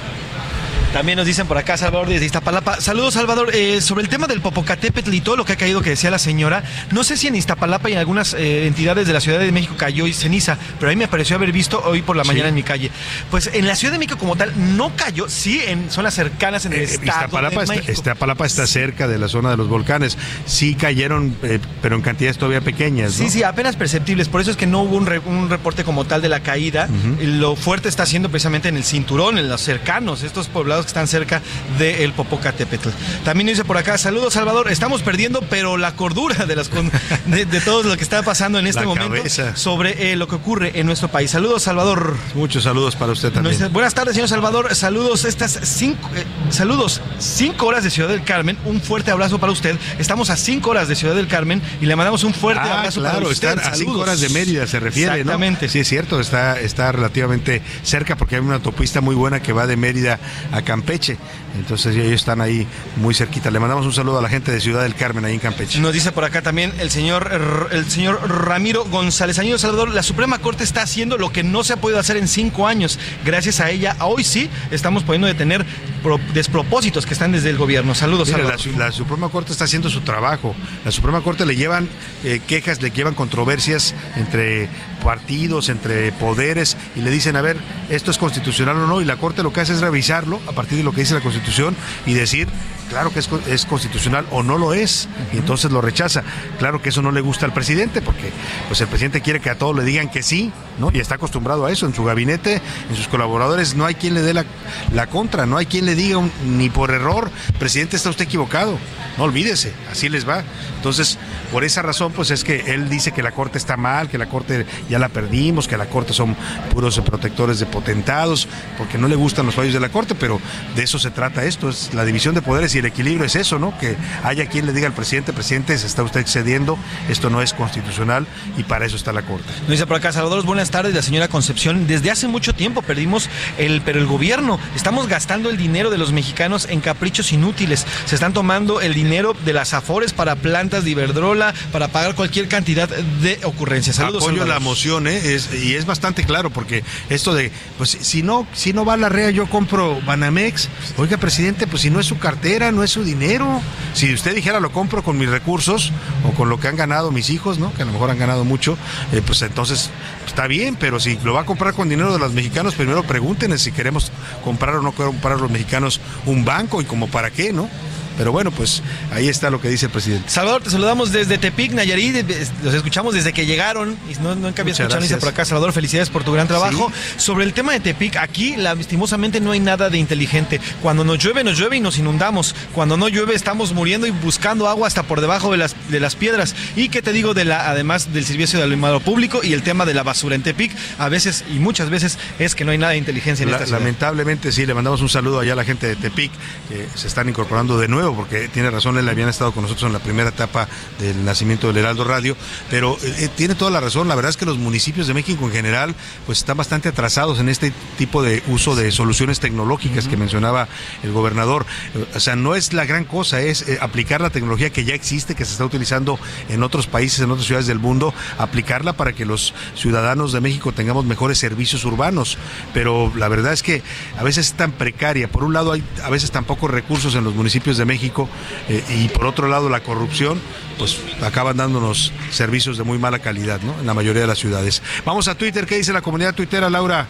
También nos dicen por acá, Salvador, desde Iztapalapa. Saludos, Salvador. Eh, sobre el tema del Popocatépetl y todo lo que ha caído que decía la señora, no sé si en Iztapalapa y en algunas eh, entidades de la Ciudad de México cayó y ceniza, pero a mí me pareció haber visto hoy por la Sí. mañana en mi calle. Pues en la Ciudad de México como tal no cayó, sí en zonas cercanas en el estado Eh, Iztapalapa de está. Iztapalapa está cerca de la zona de los volcanes. Sí cayeron, eh, pero en cantidades todavía pequeñas. ¿no? Sí, sí, apenas perceptibles. Por eso es que no hubo un, re- un reporte como tal de la caída. Lo fuerte está siendo precisamente en el cinturón, en los cercanos, estos poblados que están cerca del Popocatépetl. También dice por acá, saludos Salvador, estamos perdiendo, pero la cordura de, las, de, de todo lo que está pasando en este La momento cabeza. sobre eh, lo que ocurre en nuestro país. Saludos Salvador. Muchos saludos para usted también. Nuestra- buenas tardes, señor Salvador. Saludos estas cinco, eh, saludos, cinco horas de Ciudad del Carmen. Un fuerte abrazo para usted. Estamos a cinco horas de Ciudad del Carmen y le mandamos un fuerte Ah, abrazo claro, para usted. están a cinco Saludos. horas de Mérida, se refiere, Exactamente. ¿no? Sí, es cierto, está, está relativamente cerca porque hay una autopista muy buena que va de Mérida a Campeche. Entonces ellos están ahí muy cerquita. Le mandamos un saludo a la gente de Ciudad del Carmen, ahí en Campeche. Nos dice por acá también el señor, R- el señor Ramiro González. Señor Salvador, la Suprema Corte está haciendo lo que no se ha podido hacer en cinco años. Gracias a ella, hoy sí estamos pudiendo detener pro- despropósitos que están desde el gobierno. Saludos, Mira, Salvador. la, Su- la Suprema Corte está haciendo su trabajo. La Suprema Corte le llevan eh, quejas, le llevan controversias entre partidos, entre poderes, y le dicen, a ver, esto es constitucional o no, y la Corte lo que hace es revisarlo a partir de lo que dice la Constitución y decir, claro que es, co- es constitucional o no lo es, y entonces lo rechaza. Claro que eso no le gusta al presidente, porque pues el presidente quiere que a todos le digan que sí, ¿no? Y está acostumbrado a eso. En su gabinete, en sus colaboradores, no hay quien le dé la, la contra, no hay quien le diga un- ni por error, presidente, está usted equivocado. No olvídese, así les va. Entonces, por esa razón, pues es que él dice que la Corte está mal, que la Corte ya la perdimos, que la Corte son puros protectores de potentados, porque no le gustan los fallos de la Corte, pero de eso se trata esto, es la división de poderes y el equilibrio es eso, ¿no? Que haya quien le diga al presidente, presidente, se está usted excediendo, esto no es constitucional y para eso está la Corte. Nos dice por acá, Salvador, buenas tardes, la señora Concepción. Desde hace mucho tiempo perdimos el, pero el gobierno, estamos gastando el dinero de los mexicanos en caprichos inútiles. Se están tomando el dinero de las afores para plantas de Iberdrola, para pagar cualquier cantidad de ocurrencias. Saludos, Apoyo Salvador. la moción, ¿eh? Es- y es bastante claro, porque esto de, pues si no, si no va la REA, yo compro Banamex. Oiga, presidente, pues si no es su cartera, no es su dinero. Si usted dijera lo compro con mis recursos o con lo que han ganado mis hijos, ¿no? Que a lo mejor han ganado mucho, eh, pues entonces está bien, pero si lo va a comprar con dinero de los mexicanos, primero pregúntenes si queremos comprar o no comprar los mexicanos un banco y como para qué, ¿no? Pero bueno, pues ahí está lo que dice el presidente. Salvador, te saludamos desde Tepic, Nayarit. de- Los escuchamos desde que llegaron. Y no, nunca había Muchas escuchado gracias. por acá. Salvador, felicidades por tu gran trabajo. Sobre el tema de Tepic, aquí lastimosamente no hay nada de inteligente. Cuando nos llueve, nos llueve y nos inundamos. Cuando no llueve, estamos muriendo y buscando agua hasta por debajo de las, de las piedras. Y qué te digo, de la, además del servicio de alumbrado público y el tema de la basura en Tepic, a veces y muchas veces es que no hay nada de inteligencia en La- esta ciudad. lamentablemente sí, le mandamos un saludo allá a la gente de Tepic, que se están incorporando de nuevo porque tiene razón, él habían estado con nosotros en la primera etapa del nacimiento del Heraldo Radio, pero eh, eh, tiene toda la razón. La verdad es que los municipios de México en general, pues están bastante atrasados en este tipo de uso de soluciones tecnológicas que mencionaba el gobernador. Eh, O sea, no es la gran cosa, es eh, aplicar la tecnología que ya existe, que se está utilizando en otros países, en otras ciudades del mundo, aplicarla para que los ciudadanos de México tengamos mejores servicios urbanos. Pero la verdad es que a veces es tan precaria. Por un lado hay a veces tan pocos recursos en los municipios de México eh, y por otro lado la corrupción, pues acaban dándonos servicios de muy mala calidad, ¿no? En la mayoría de las ciudades. Vamos a Twitter, ¿qué dice la comunidad tuitera, Laura?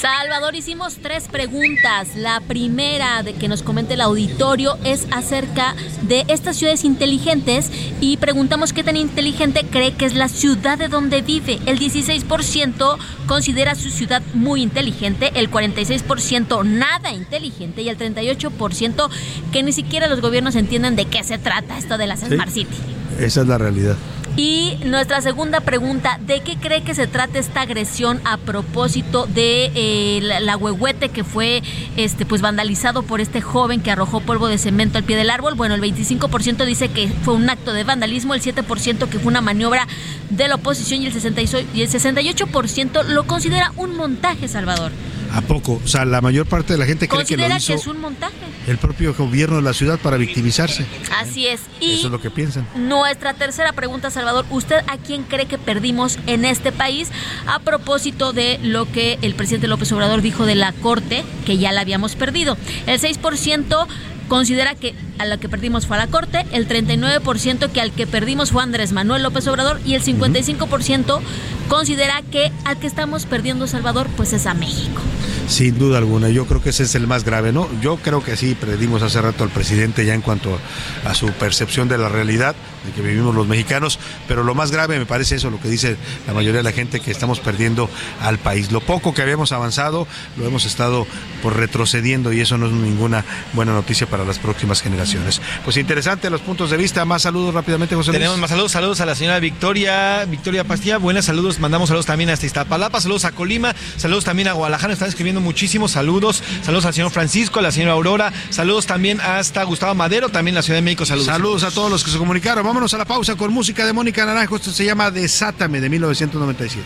Salvador, hicimos tres preguntas. La primera de que nos comente el auditorio es acerca de estas ciudades inteligentes y preguntamos qué tan inteligente cree que es la ciudad de donde vive. El 16% considera su ciudad muy inteligente, el 46% nada inteligente y el 38% que ni siquiera los gobiernos entienden de qué se trata esto de las Sí. Smart City. Esa es la realidad. Y nuestra segunda pregunta, ¿de qué cree que se trata esta agresión a propósito de eh, la, la huehuete que fue este pues vandalizado por este joven que arrojó polvo de cemento al pie del árbol? Bueno, el 25% dice que fue un acto de vandalismo, el 7% que fue una maniobra de la oposición y el 66 y el 68% lo considera un montaje, Salvador. ¿A poco? O sea, la mayor parte de la gente cree que lo hizo que es un montaje. el propio gobierno de la ciudad para victimizarse. Así es. Y Eso es lo que piensan. Nuestra tercera pregunta, Salvador. ¿Usted a quién cree que perdimos en este país a propósito de lo que el presidente López Obrador dijo de la Corte, que ya la habíamos perdido? El 6% considera que a la que perdimos fue a la Corte, el 39% que al que perdimos fue Andrés Manuel López Obrador y el 55% considera que al que estamos perdiendo, Salvador, pues es a México. Sin duda alguna, yo creo que ese es el más grave, ¿no? Yo creo que sí, predimos hace rato al presidente ya en cuanto a su percepción de la realidad de que vivimos los mexicanos, pero lo más grave me parece eso, lo que dice la mayoría de la gente, que estamos perdiendo al país. Lo poco que habíamos avanzado, lo hemos estado por retrocediendo y eso no es ninguna buena noticia para las próximas generaciones. Pues interesante los puntos de vista, más saludos rápidamente, José Luis. Tenemos más saludos, saludos a la señora Victoria, Victoria Pastilla, buenos saludos, mandamos saludos también hasta Iztapalapa, saludos a Colima, saludos también a Guadalajara, están escribiendo muchísimos saludos, saludos al señor Francisco, a la señora Aurora, saludos también hasta Gustavo Madero, también la Ciudad de México, saludos. Saludos a todos los que se comunicaron. Vámonos a la pausa con música de Mónica Naranjo. Esto se llama Desátame de 1997.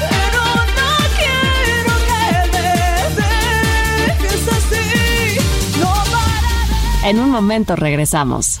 Pero no quiero que me dejes así, no para En un momento regresamos.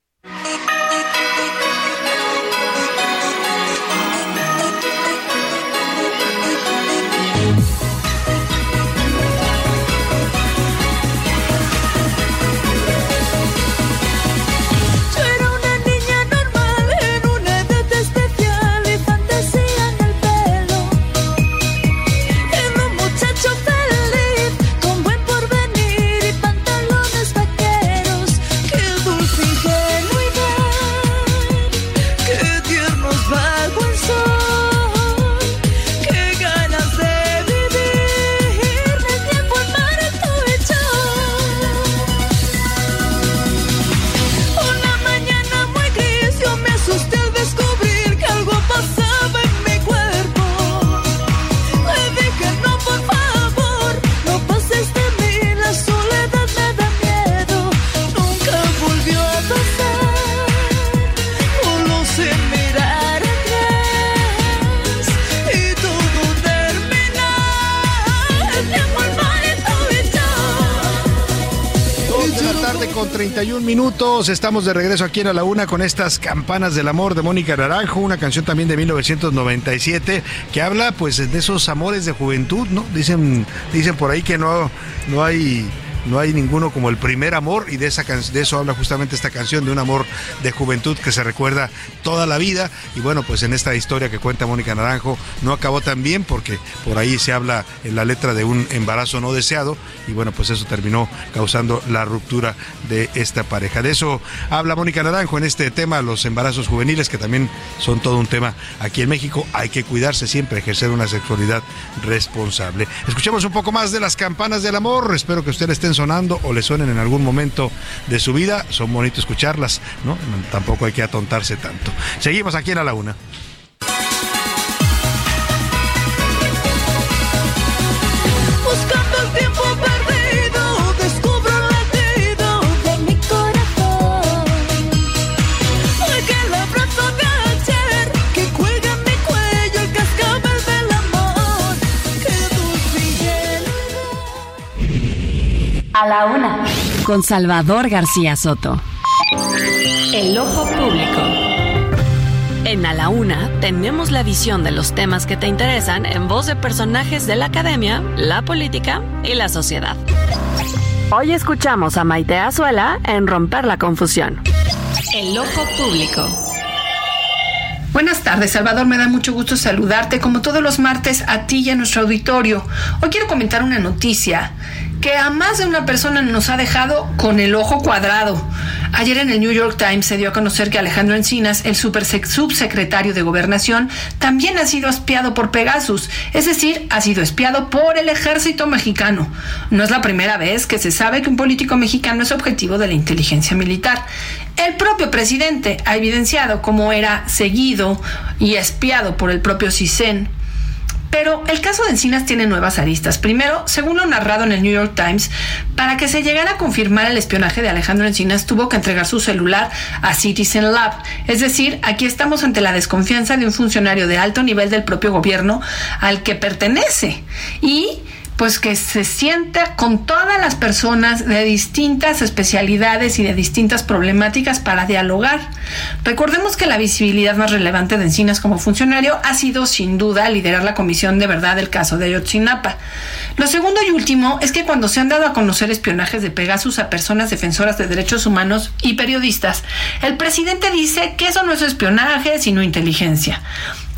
Minutos. Estamos de regreso aquí en A la Una con estas campanas del amor de Mónica Naranjo, una canción también de 1997 que habla pues de esos amores de juventud, ¿no? Dicen, dicen por ahí que no, no hay no hay ninguno como el primer amor y de, esa de eso habla justamente esta canción, de un amor de juventud que se recuerda toda la vida y bueno, pues en esta historia que cuenta Mónica Naranjo no acabó tan bien porque por ahí se habla en la letra de un embarazo no deseado y bueno, pues eso terminó causando la ruptura de esta pareja. De eso habla Mónica Naranjo en este tema, los embarazos juveniles, que también son todo un tema aquí en México. Hay que cuidarse siempre, ejercer una sexualidad responsable. Escuchemos un poco más de las campanas del amor. Espero que ustedes sonando o le suenen en algún momento de su vida. Son bonitos escucharlas, ¿no? Tampoco hay que atontarse tanto. Seguimos aquí en A la Una. A la una, con Salvador García Soto. El ojo público. En A la Una tenemos la visión de los temas que te interesan en voz de personajes de la academia, la política y la sociedad. Hoy escuchamos a Maite Azuela en Romper la Confusión. El ojo público. Buenas tardes, Salvador. Me da mucho gusto saludarte, como todos los martes, a ti y a nuestro auditorio. Hoy quiero comentar una noticia que a más de una persona nos ha dejado con el ojo cuadrado. Ayer en el New York Times se dio a conocer que Alejandro Encinas, el subsecretario de Gobernación, también ha sido espiado por Pegasus, es decir, ha sido espiado por el ejército mexicano. No es la primera vez que se sabe que un político mexicano es objetivo de la inteligencia militar. El propio presidente ha evidenciado cómo era seguido y espiado por el propio CISEN. Pero el caso de Encinas tiene nuevas aristas. Primero, según lo narrado en el New York Times, para que se llegara a confirmar el espionaje de Alejandro Encinas, tuvo que entregar su celular a Citizen Lab. Es decir, aquí estamos ante la desconfianza de un funcionario de alto nivel del propio gobierno al que pertenece. Y pues que se sienta con todas las personas de distintas especialidades y de distintas problemáticas para dialogar. Recordemos que la visibilidad más relevante de Encinas como funcionario ha sido sin duda liderar la comisión de verdad del caso de Ayotzinapa. Lo segundo y último es que cuando se han dado a conocer espionajes de Pegasus a personas defensoras de derechos humanos y periodistas, el presidente dice que eso no es espionaje, sino inteligencia.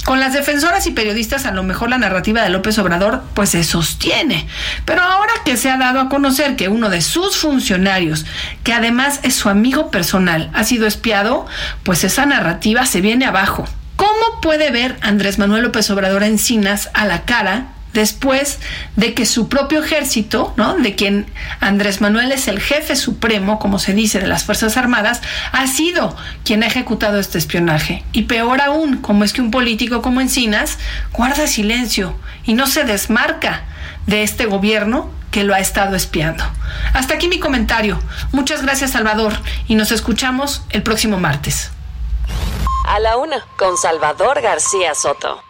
Con las defensoras y periodistas a lo mejor la narrativa de López Obrador pues se sostiene. Pero ahora que se ha dado a conocer que uno de sus funcionarios, que además es su amigo personal, ha sido espiado, pues esa narrativa se viene abajo. ¿Cómo puede ver Andrés Manuel López Obrador Encinas a la cara después de que su propio ejército, ¿no? de quien Andrés Manuel es el jefe supremo, como se dice, de las Fuerzas Armadas, ha sido quien ha ejecutado este espionaje. Y peor aún, como es que un político como Encinas guarda silencio y no se desmarca de este gobierno que lo ha estado espiando. Hasta aquí mi comentario. Muchas gracias Salvador y nos escuchamos el próximo martes. A la una, con Salvador García Soto.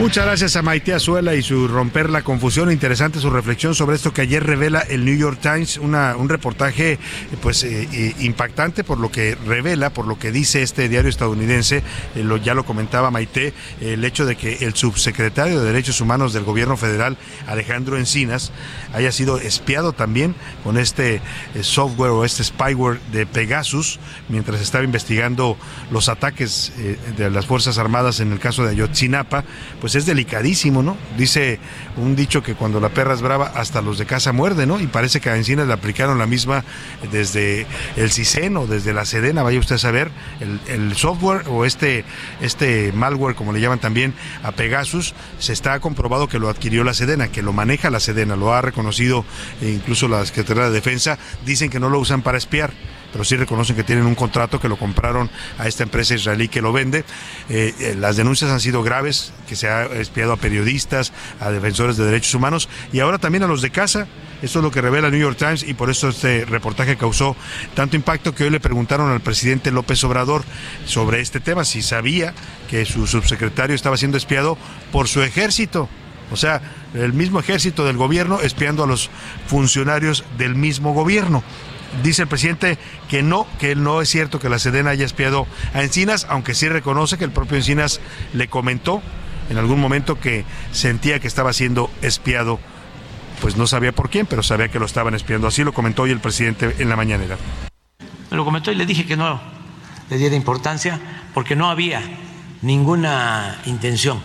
Muchas gracias a Maite Azuela y su romper la confusión. Interesante su reflexión sobre esto que ayer revela el New York Times, una, un reportaje pues eh, eh, impactante por lo que revela, por lo que dice este diario estadounidense. Eh, ya lo comentaba Maite, el hecho de que el subsecretario de Derechos Humanos del Gobierno Federal, Alejandro Encinas, haya sido espiado también con este software o este spyware de Pegasus mientras estaba investigando los ataques de las Fuerzas Armadas en el caso de Ayotzinapa pues es delicadísimo, ¿no? Dice un dicho que cuando la perra es brava, hasta los de casa muerde, ¿no? Y parece que a Encinas le aplicaron la misma desde el CISEN o desde la Sedena, vaya usted a saber, el, software o este, este malware, como le llaman también a Pegasus, se está comprobado que lo adquirió la Sedena, que lo maneja la Sedena, lo ha reconocido incluso la Secretaría de Defensa, dicen que no lo usan para espiar pero sí reconocen que tienen un contrato que lo compraron a esta empresa israelí que lo vende. Eh, eh, las denuncias han sido graves, que se ha espiado a periodistas, a defensores de derechos humanos y ahora también a los de casa. Esto es lo que revela el New York Times y por eso este reportaje causó tanto impacto que hoy le preguntaron al presidente López Obrador sobre este tema, si sabía que su subsecretario estaba siendo espiado por su ejército. O sea, el mismo ejército del gobierno espiando a los funcionarios del mismo gobierno dice el presidente que no, que no es cierto que la Sedena haya espiado a Encinas, aunque sí reconoce que el propio Encinas le comentó en algún momento que sentía que estaba siendo espiado pues no sabía por quién, pero sabía que lo estaban espiando. Así lo comentó hoy el presidente en la mañanera. Me lo comentó y le dije que no le diera importancia porque no había ninguna intención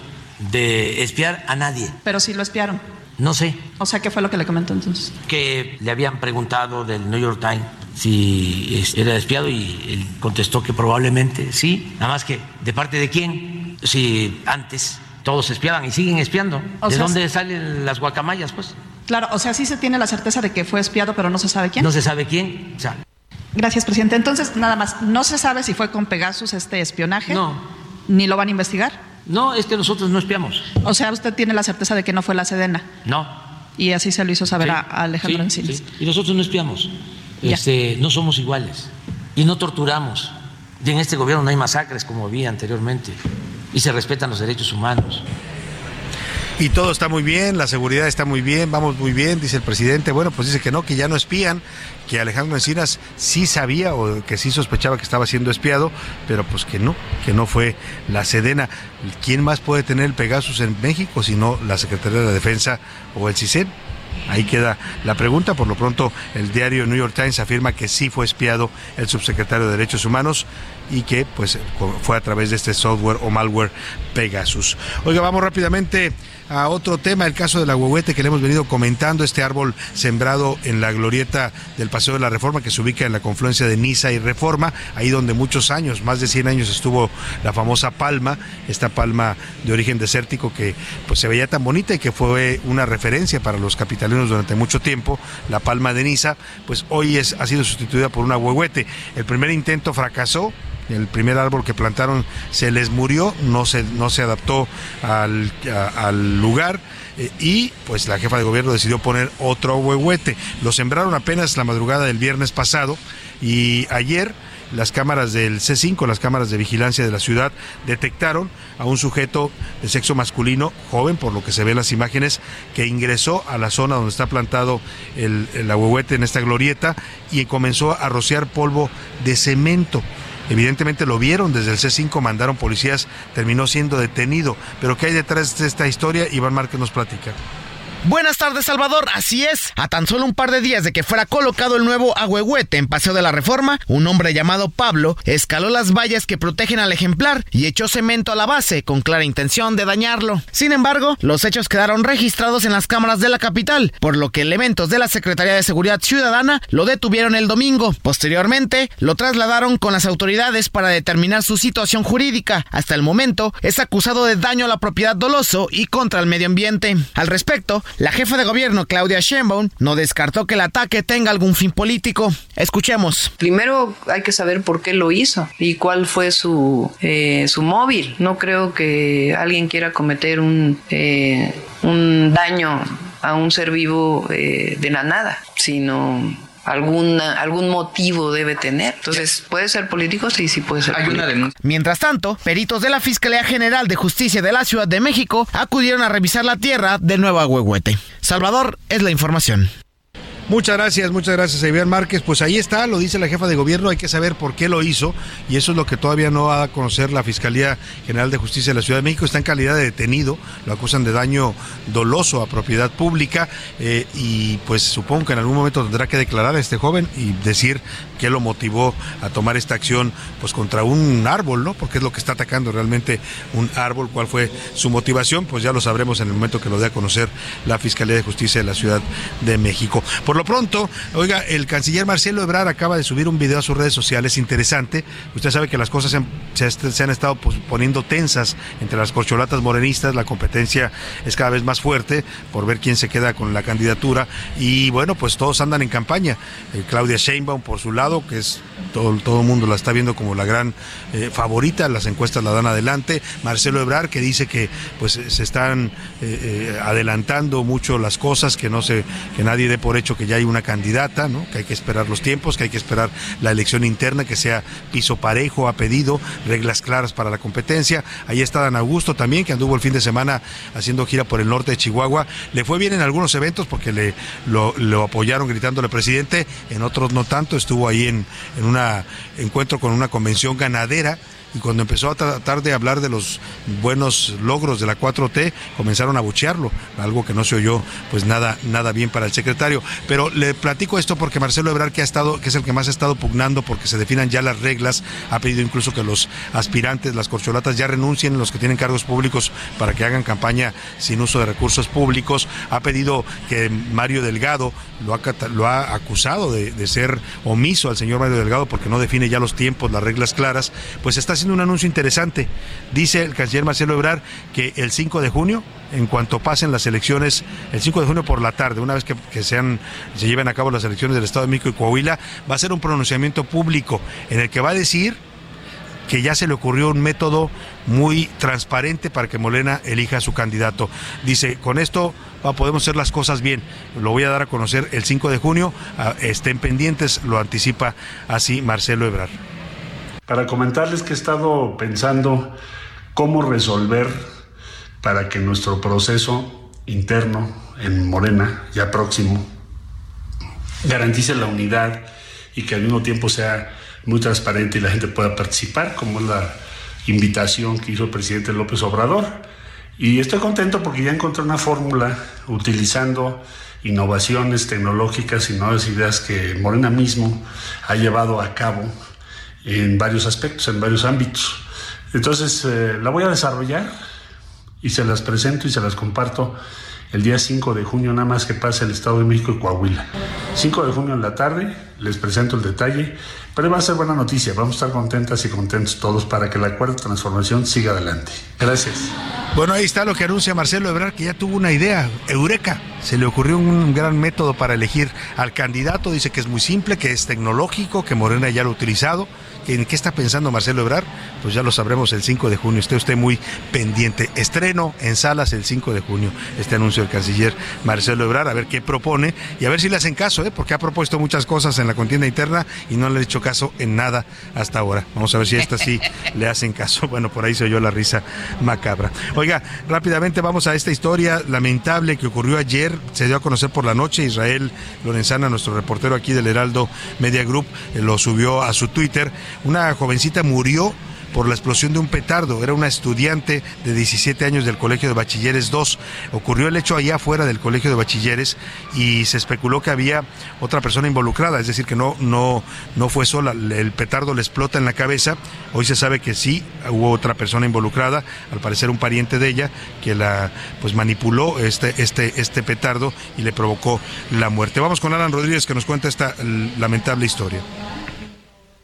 de espiar a nadie. Pero sí lo espiaron. No sé, O sea, ¿qué fue lo que le comentó entonces? que le habían preguntado del New York Times si era espiado y él contestó que probablemente sí, nada más que de parte de quién, si antes todos espiaban y siguen espiando. O ¿De sea, dónde salen las guacamayas? Pues Claro, o sea, sí se tiene la certeza de que fue espiado, pero no se sabe quién. no se sabe quién. O sea, Gracias, presidente. Entonces, nada más, ¿no se sabe si fue con Pegasus este espionaje? No. ¿Ni lo van a investigar? No, es que nosotros no espiamos. O sea, usted tiene la certeza de que no fue la Sedena. No. Y así se lo hizo saber Sí, a Alejandro sí, Encinas. sí. Y nosotros no espiamos. Este, no somos iguales. Y no torturamos. Y en este gobierno no hay masacres como había anteriormente. Y se respetan los derechos humanos. Y todo está muy bien, la seguridad está muy bien, vamos muy bien, dice el presidente. Bueno, pues dice que no, que ya no espían, que Alejandro Encinas sí sabía o que sí sospechaba que estaba siendo espiado, pero pues que no, que no fue la Sedena. ¿Quién más puede tener el Pegasus en México si no la Secretaría de Defensa o el CISEN? Ahí queda la pregunta. Por lo pronto, el diario New York Times afirma que sí fue espiado el subsecretario de Derechos Humanos y que pues fue a través de este software o malware Pegasus. Oiga, vamos rápidamente a otro tema, el caso del agüehuete que le hemos venido comentando, este árbol sembrado en la glorieta del Paseo de la Reforma que se ubica en la confluencia de Niza y Reforma, ahí donde muchos años, más de 100 años estuvo la famosa palma, esta palma de origen desértico que pues se veía tan bonita y que fue una referencia para los capitalinos durante mucho tiempo, la palma de Niza, pues hoy es, ha sido sustituida por un agüehuete. El primer intento fracasó, el primer árbol que plantaron se les murió, no se, no se adaptó al, al lugar eh, y pues la jefa de gobierno decidió poner otro huehuete. Lo sembraron apenas la madrugada del viernes pasado y ayer las cámaras del C5, las cámaras de vigilancia de la ciudad, detectaron a un sujeto de sexo masculino, joven, por lo que se ve en las imágenes, que ingresó a la zona donde está plantado el, el en esta glorieta y comenzó a rociar polvo de cemento. Evidentemente lo vieron desde el C5, mandaron policías, terminó siendo detenido. Pero ¿qué hay detrás de esta historia? Iván Márquez nos platica. Buenas tardes, Salvador. Así es. A tan solo un par de días de que fuera colocado el nuevo agüehuete en Paseo de la Reforma, un hombre llamado Pablo escaló las vallas que protegen al ejemplar y echó cemento a la base con clara intención de dañarlo. Sin embargo, los hechos quedaron registrados en las cámaras de la capital, por lo que elementos de la Secretaría de Seguridad Ciudadana lo detuvieron el domingo. Posteriormente, lo trasladaron con las autoridades para determinar su situación jurídica. Hasta el momento, es acusado de daño a la propiedad doloso y contra el medio ambiente. Al respecto, la jefa de gobierno, Claudia Sheinbaum, no descartó que el ataque tenga algún fin político. Escuchemos. Primero hay que saber por qué lo hizo y cuál fue su, eh, su móvil. No creo que alguien quiera cometer un, eh, un daño a un ser vivo eh, de la nada, sino alguna, algún motivo debe tener. Entonces, ¿puede ser político? Sí, sí puede ser político. Mientras tanto, peritos de la Fiscalía General de Justicia de la Ciudad de México acudieron a revisar la tierra del nuevo agüehuete. Salvador, es la información. Muchas gracias, muchas gracias Iván Márquez. Pues ahí está, lo dice la jefa de gobierno, hay que saber por qué lo hizo y eso es lo que todavía no va a conocer la Fiscalía General de Justicia de la Ciudad de México. Está en calidad de detenido, lo acusan de daño doloso a propiedad pública eh, y pues supongo que en algún momento tendrá que declarar a este joven y decir qué lo motivó a tomar esta acción pues contra un árbol, ¿no? Porque es lo que está atacando realmente un árbol, cuál fue su motivación, pues ya lo sabremos en el momento que lo dé a conocer la Fiscalía de Justicia de la Ciudad de México. Por lo pronto, oiga, el canciller Marcelo Ebrard acaba de subir un video a sus redes sociales interesante. Usted sabe que las cosas se han, estado poniendo tensas entre las corcholatas morenistas, la competencia es cada vez más fuerte por ver quién se queda con la candidatura y bueno, pues todos andan en campaña. Eh, Claudia Sheinbaum por su lado, que es todo todo el mundo la está viendo como la gran eh, favorita, las encuestas la dan adelante. Marcelo Ebrard que dice que pues se están eh, adelantando mucho las cosas, que no se que nadie dé por hecho que ya hay una candidata, ¿no? Que hay que esperar los tiempos, que hay que esperar la elección interna, que sea piso parejo, ha pedido reglas claras para la competencia. Ahí está Dan Augusto también, que anduvo el fin de semana haciendo gira por el norte de Chihuahua. Le fue bien en algunos eventos porque le lo, lo apoyaron gritándole presidente, en otros no tanto. Estuvo ahí en, en un encuentro con una convención ganadera y cuando empezó a tratar de hablar de los buenos logros de la 4T, comenzaron a buchearlo, algo que no se oyó pues nada, nada bien para el secretario. Pero le platico esto porque Marcelo Ebrard, que ha estado, que es el que más ha estado pugnando porque se definan ya las reglas, ha pedido incluso que los aspirantes, las corcholatas, ya renuncien, los que tienen cargos públicos, para que hagan campaña sin uso de recursos públicos. Ha pedido que Mario Delgado lo ha, lo ha acusado de, de ser omiso al señor Mario Delgado porque no define ya los tiempos, las reglas claras, pues está haciendo un anuncio interesante. Dice el canciller Marcelo Ebrard que el 5 de junio, en cuanto pasen las elecciones, el 5 de junio por la tarde, una vez que, se lleven a cabo las elecciones del Estado de México y Coahuila, va a ser un pronunciamiento público en el que va a decir que ya se le ocurrió un método muy transparente para que Morena elija a su candidato. Dice, con esto va, podemos hacer las cosas bien. Lo voy a dar a conocer el 5 de junio. Ah, estén pendientes, lo anticipa así Marcelo Ebrard. Para comentarles que he estado pensando cómo resolver para que nuestro proceso interno en Morena, ya próximo, garantice la unidad y que al mismo tiempo sea muy transparente y la gente pueda participar, como es la invitación que hizo el presidente López Obrador. Y estoy contento porque ya encontré una fórmula utilizando innovaciones tecnológicas y nuevas ideas que Morena mismo ha llevado a cabo en varios aspectos, en varios ámbitos. Entonces, eh, la voy a desarrollar y se las presento y se las comparto el día 5 de junio, nada más que pase el Estado de México y Coahuila. 5 de junio en la tarde, les presento el detalle, pero va a ser buena noticia, vamos a estar contentas y contentos todos para que la cuarta transformación siga adelante. Gracias. Bueno, ahí está lo que anuncia Marcelo Ebrard, que ya tuvo una idea, Eureka. Se le ocurrió un gran método para elegir al candidato, dice que es muy simple, que es tecnológico, que Morena ya lo ha utilizado. ¿En qué está pensando Marcelo Ebrard? Pues ya lo sabremos el 5 de junio. Esté usted muy pendiente. Estreno en salas el 5 de junio. Este anuncio del canciller Marcelo Ebrard, a ver qué propone y a ver si le hacen caso, ¿eh? porque ha propuesto muchas cosas en la contienda interna y no le ha hecho caso en nada hasta ahora. Vamos a ver si a esta sí le hacen caso. Bueno, por ahí se oyó la risa macabra. Oiga, rápidamente vamos a esta historia lamentable que ocurrió ayer. Se dio a conocer por la noche. Israel Lorenzana, nuestro reportero aquí del Heraldo Media Group, eh, lo subió a su Twitter. Una jovencita murió por la explosión de un petardo. Era una estudiante de 17 años del Colegio de Bachilleres 2. Ocurrió el hecho allá afuera del Colegio de Bachilleres y se especuló que había otra persona involucrada, es decir, que no, no, no fue sola. El petardo le explota en la cabeza. Hoy se sabe que sí hubo otra persona involucrada, al parecer un pariente de ella, que la pues manipuló este, este, este petardo y le provocó la muerte. Vamos con Alan Rodríguez que nos cuenta esta lamentable historia.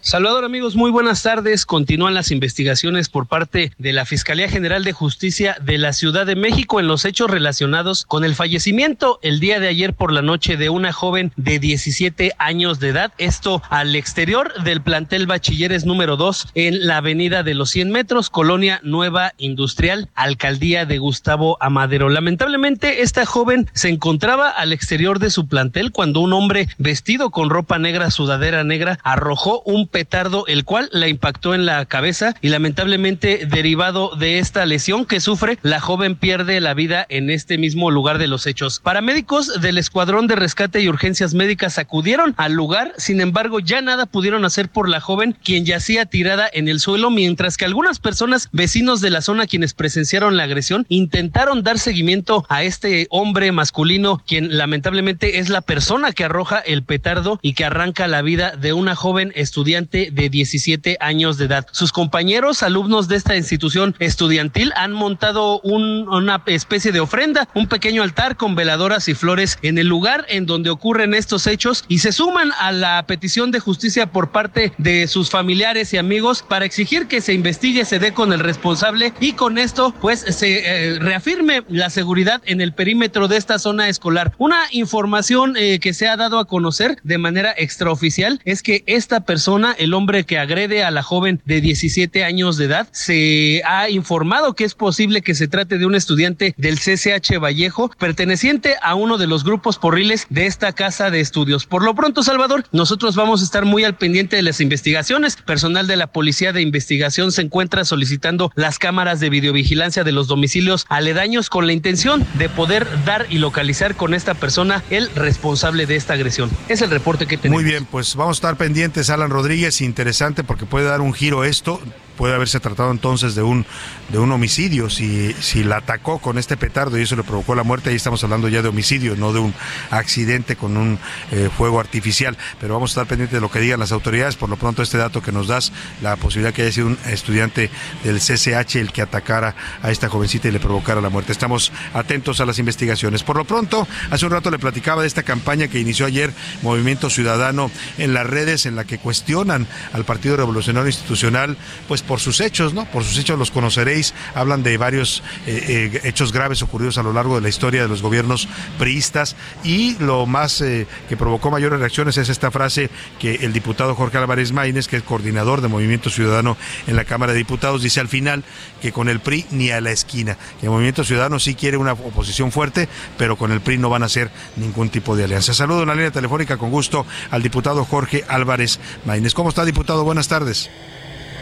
Salvador amigos, muy buenas tardes. Continúan las investigaciones por parte de la Fiscalía General de Justicia de la Ciudad de México en los hechos relacionados con el fallecimiento el día de ayer por la noche de una joven de 17 años de edad. Esto al exterior del plantel Bachilleres número 2 en la avenida de los 100 metros, Colonia Nueva Industrial, Alcaldía de Gustavo Amadero. Lamentablemente, esta joven se encontraba al exterior de su plantel cuando un hombre vestido con ropa negra, sudadera negra, arrojó un petardo, el cual la impactó en la cabeza y lamentablemente derivado de esta lesión que sufre, la joven pierde la vida en este mismo lugar de los hechos. Paramédicos del Escuadrón de Rescate y Urgencias Médicas acudieron al lugar, sin embargo ya nada pudieron hacer por la joven quien yacía tirada en el suelo, mientras que algunas personas vecinos de la zona quienes presenciaron la agresión intentaron dar seguimiento a este hombre masculino quien lamentablemente es la persona que arroja el petardo y que arranca la vida de una joven estudiante de 17 años de edad. Sus compañeros, alumnos de esta institución estudiantil, han montado un, una especie de ofrenda, un pequeño altar con veladoras y flores en el lugar en donde ocurren estos hechos y se suman a la petición de justicia por parte de sus familiares y amigos para exigir que se investigue, se dé con el responsable y con esto pues se eh, reafirme la seguridad en el perímetro de esta zona escolar. Una información eh, que se ha dado a conocer de manera extraoficial es que esta persona el hombre que agrede a la joven de 17 años de edad. Se ha informado que es posible que se trate de un estudiante del CCH Vallejo, perteneciente a uno de los grupos porriles de esta casa de estudios. Por lo pronto, Salvador, nosotros vamos a estar muy al pendiente de las investigaciones. Personal de la Policía de Investigación se encuentra solicitando las cámaras de videovigilancia de los domicilios aledaños con la intención de poder dar y localizar con esta persona el responsable de esta agresión. Es el reporte que tenemos. Muy bien, pues vamos a estar pendientes, Alan Rodríguez, interesante porque puede dar un giro esto puede haberse tratado entonces de un de un homicidio si si la atacó con este petardo y eso le provocó la muerte. Ahí estamos hablando ya de homicidio no de un accidente con un eh, fuego artificial. Pero vamos a estar pendientes de lo que digan las autoridades. Por lo pronto este dato que nos das la posibilidad que haya sido un estudiante del CCH el que atacara a esta jovencita y le provocara la muerte. Estamos atentos a las investigaciones. Por lo pronto hace un rato le platicaba de esta campaña que inició ayer Movimiento Ciudadano en las redes en la que cuestionan al Partido Revolucionario Institucional pues por sus hechos, ¿no? Por sus hechos los conoceréis. Hablan de varios eh, eh, hechos graves ocurridos a lo largo de la historia de los gobiernos priistas y lo más eh, que provocó mayores reacciones es esta frase que el diputado Jorge Álvarez Maínez, que es coordinador de Movimiento Ciudadano en la Cámara de Diputados, dice al final que con el PRI ni a la esquina. El Movimiento Ciudadano sí quiere una oposición fuerte, pero con el PRI no van a hacer ningún tipo de alianza. Saludo en la línea telefónica con gusto al diputado Jorge Álvarez Maínez. ¿Cómo está, diputado? Buenas tardes.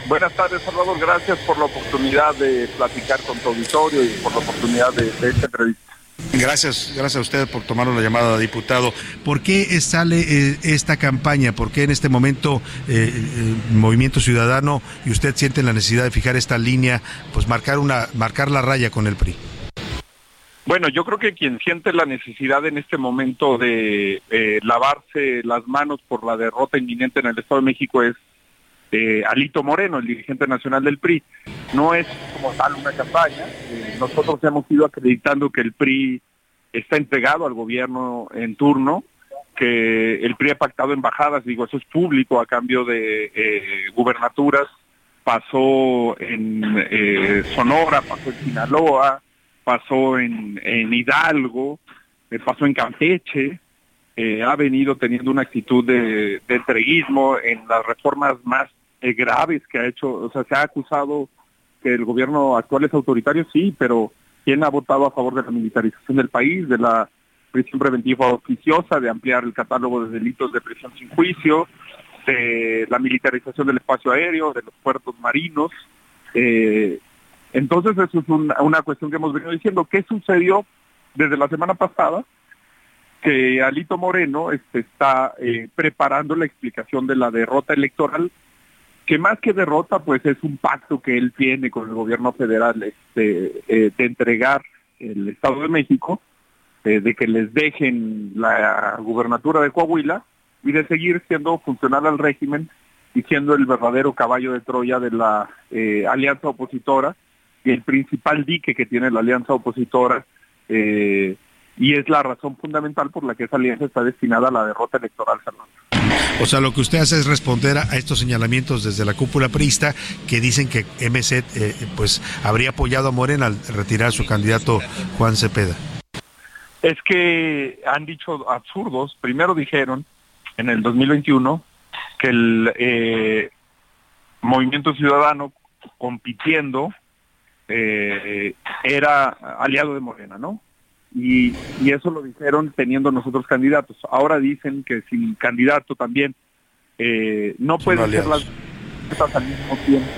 Buenas tardes, Salvador. Gracias por la oportunidad de platicar con tu auditorio y por la oportunidad de, de esta entrevista. Gracias, gracias a usted por tomar la llamada, diputado. ¿Por qué sale eh, esta campaña? ¿Por qué en este momento eh, el Movimiento Ciudadano y usted sienten la necesidad de fijar esta línea, pues marcar una, marcar la raya con el PRI? Bueno, yo creo que quien siente la necesidad en este momento de eh, lavarse las manos por la derrota inminente en el Estado de México es eh, Alito Moreno, el dirigente nacional del PRI. No es como tal una campaña. Eh, nosotros hemos ido acreditando que el PRI está entregado al gobierno en turno, que el PRI ha pactado embajadas, digo, eso es público a cambio de eh, gubernaturas, pasó en eh, Sonora, pasó en Sinaloa, pasó en, Hidalgo, pasó en Campeche, ha venido teniendo una actitud de, de entreguismo en las reformas más eh, graves que ha hecho, o sea, se ha acusado que el gobierno actual es autoritario, sí, pero ¿quién ha votado a favor de la militarización del país, de la prisión preventiva oficiosa, de ampliar el catálogo de delitos de prisión sin juicio, de la militarización del espacio aéreo, de los puertos marinos? Eh, entonces eso es una, una cuestión que hemos venido diciendo. ¿Qué sucedió desde la semana pasada? que Alito Moreno este, está eh, preparando la explicación de la derrota electoral, que más que derrota, pues es un pacto que él tiene con el gobierno federal este, eh, de entregar el Estado de México, eh, de que les dejen la gubernatura de Coahuila y de seguir siendo funcional al régimen y siendo el verdadero caballo de Troya de la eh, alianza opositora y el principal dique que tiene la alianza opositora y es la razón fundamental por la que esa alianza está destinada a la derrota electoral, Fernando. O sea, lo que usted hace es responder a estos señalamientos desde la cúpula priista que dicen que MC eh, pues habría apoyado a Morena al retirar a su candidato Juan Cepeda. Es que han dicho absurdos. Primero dijeron en el 2021 que el eh, movimiento ciudadano compitiendo eh, era aliado de Morena, ¿no? Y, y eso lo dijeron teniendo nosotros candidatos. Ahora dicen que sin candidato también eh, no pueden ser las cosas al mismo tiempo.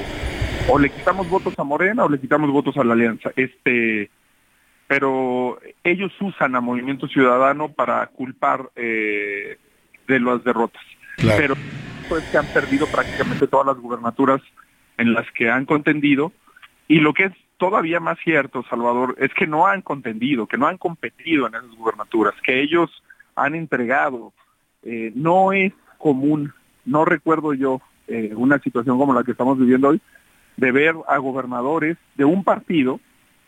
O le quitamos votos a Morena o le quitamos votos a la alianza. Este, pero ellos usan a Movimiento Ciudadano para culpar eh, de las derrotas. Claro. Pero pues que han perdido prácticamente todas las gubernaturas en las que han contendido y lo que es todavía más cierto, Salvador, es que no han contendido, que no han competido en esas gubernaturas, que ellos han entregado. Eh, no es común, no recuerdo yo eh, una situación como la que estamos viviendo hoy, de ver a gobernadores de un partido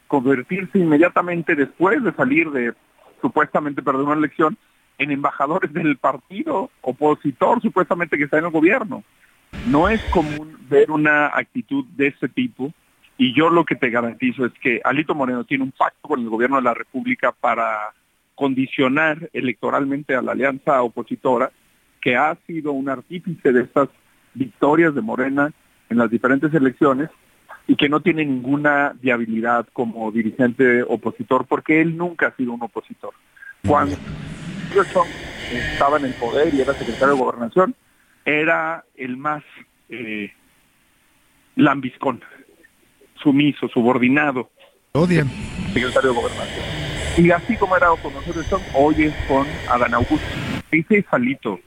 convertirse inmediatamente después de salir de supuestamente perder una elección en embajadores del partido opositor supuestamente que está en el gobierno. No es común ver una actitud de ese tipo y yo lo que te garantizo es que Alito Moreno tiene un pacto con el gobierno de la República para condicionar electoralmente a la alianza opositora, que ha sido un artífice de estas victorias de Morena en las diferentes elecciones y que no tiene ninguna viabilidad como dirigente opositor porque él nunca ha sido un opositor. Cuando Wilson estaba en el poder y era secretario de gobernación, era el más eh, lambiscón, sumiso, subordinado, Odian. secretario de gobernación. Y así como era con nosotros, hoy es con Adán Augusto. Dice Salito,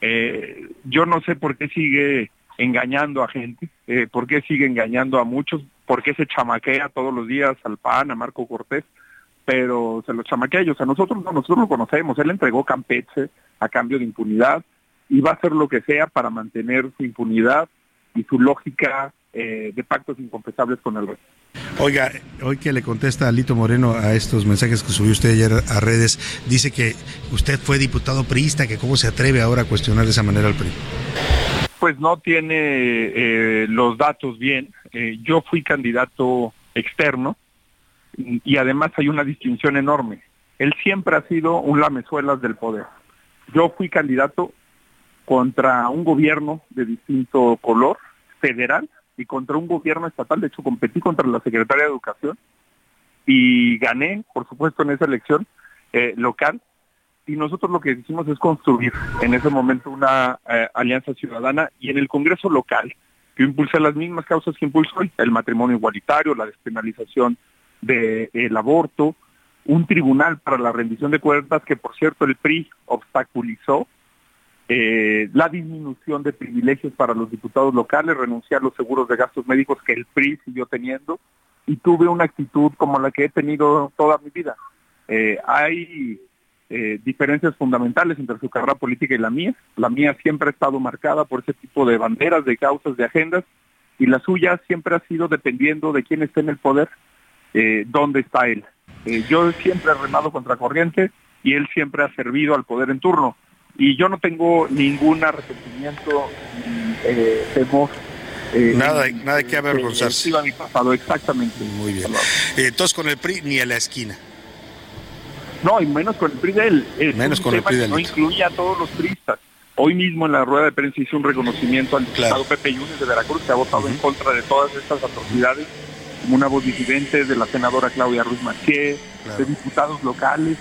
eh, yo no sé por qué sigue engañando a gente, eh, por qué sigue engañando a muchos, por qué se chamaquea todos los días al PAN, a Marco Cortés, pero se lo chamaquea ellos. A nosotros no, nosotros lo conocemos. Él entregó Campeche a cambio de impunidad y va a hacer lo que sea para mantener su impunidad y su lógica eh, de pactos inconfesables con el resto. Oiga, hoy que le contesta a Lito Moreno a estos mensajes que subió usted ayer a redes, dice que usted fue diputado priista, que cómo se atreve ahora a cuestionar de esa manera al PRI. Pues no tiene eh, los datos bien. Eh, yo fui candidato externo y y además hay una distinción enorme. Él siempre ha sido un lamezuelas del poder. Yo fui candidato contra un gobierno de distinto color, federal, y contra un gobierno estatal. De hecho, competí contra la secretaria de Educación y gané, por supuesto, en esa elección eh, local. Y nosotros lo que hicimos es construir en ese momento una eh, alianza ciudadana y en el Congreso local, que impulsa las mismas causas que impulsó hoy, el matrimonio igualitario, la despenalización del aborto, un tribunal para la rendición de cuentas que, por cierto, el PRI obstaculizó, eh, la disminución de privilegios para los diputados locales, renunciar a los seguros de gastos médicos que el PRI siguió teniendo, y tuve una actitud como la que he tenido toda mi vida. Eh, hay eh, diferencias fundamentales entre su carrera política y la mía. La mía siempre ha estado marcada por ese tipo de banderas, de causas, de agendas, y la suya siempre ha sido dependiendo de quién esté en el poder, dónde está él. Yo siempre he remado contra corriente y él siempre ha servido al poder en turno. Y yo no tengo ningún arrepentimiento, ni, eh, temor. eh, Nada, ni- nada que avergonzarse. Mi pasado, exactamente. Muy bien. Eh, Entonces con el PRI ni a la esquina. No, y menos con el PRI de él. Es Menos un con el PRI de no incluye a todos los priistas. Hoy mismo en la rueda de prensa hice un reconocimiento al diputado Pepe Yunes de Veracruz, que ha votado en contra de todas estas atrocidades, como una voz disidente de la senadora Claudia Ruiz Maché, de diputados locales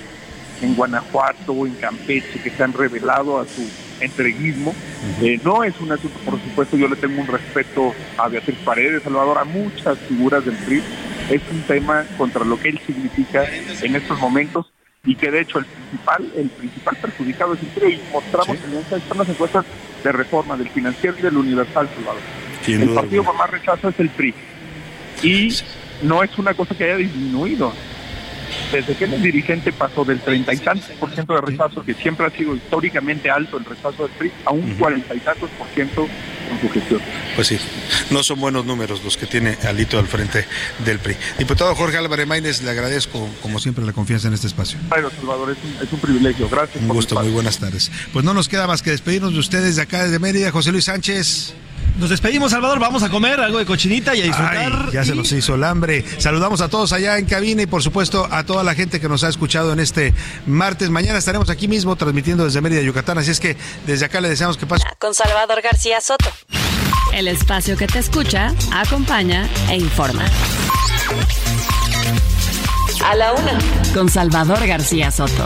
en Guanajuato, en Campeche, que se han revelado a su entreguismo. Eh, no es un asunto, por supuesto, yo le tengo un respeto a Beatriz Paredes, Salvador, a muchas figuras del PRI. Es un tema contra lo que él significa en estos momentos y que de hecho el principal, el principal perjudicado es el PRI. Y mostramos en estas están las encuestas de reforma del financiero y del universal, Salvador. Sin el partido con más rechazo es el PRI. Y no es una cosa que haya disminuido. Desde que el dirigente pasó del treinta y tantos por ciento de rechazo, que siempre ha sido históricamente alto el rechazo del PRI, a un cuarenta y tantos por ciento con su gestión. Pues sí, no son buenos números los que tiene Alito al frente del PRI. Diputado Jorge Álvarez Maínez, le agradezco como siempre la confianza en este espacio. Bueno, Salvador, es un, es un privilegio. Gracias. Un gusto, muy buenas tardes. Pues no nos queda más que despedirnos de ustedes de acá desde Mérida. José Luis Sánchez. Nos despedimos, Salvador. Vamos a comer algo de cochinita y a disfrutar. Ay, ya se nos hizo el hambre. Saludamos a todos allá en cabina y por supuesto a toda la gente que nos ha escuchado en este martes. Mañana estaremos aquí mismo transmitiendo desde Mérida, Yucatán. Así es que desde acá le deseamos que pase. Con Salvador García Soto. El espacio que te escucha, acompaña e informa. A la una. Con Salvador García Soto.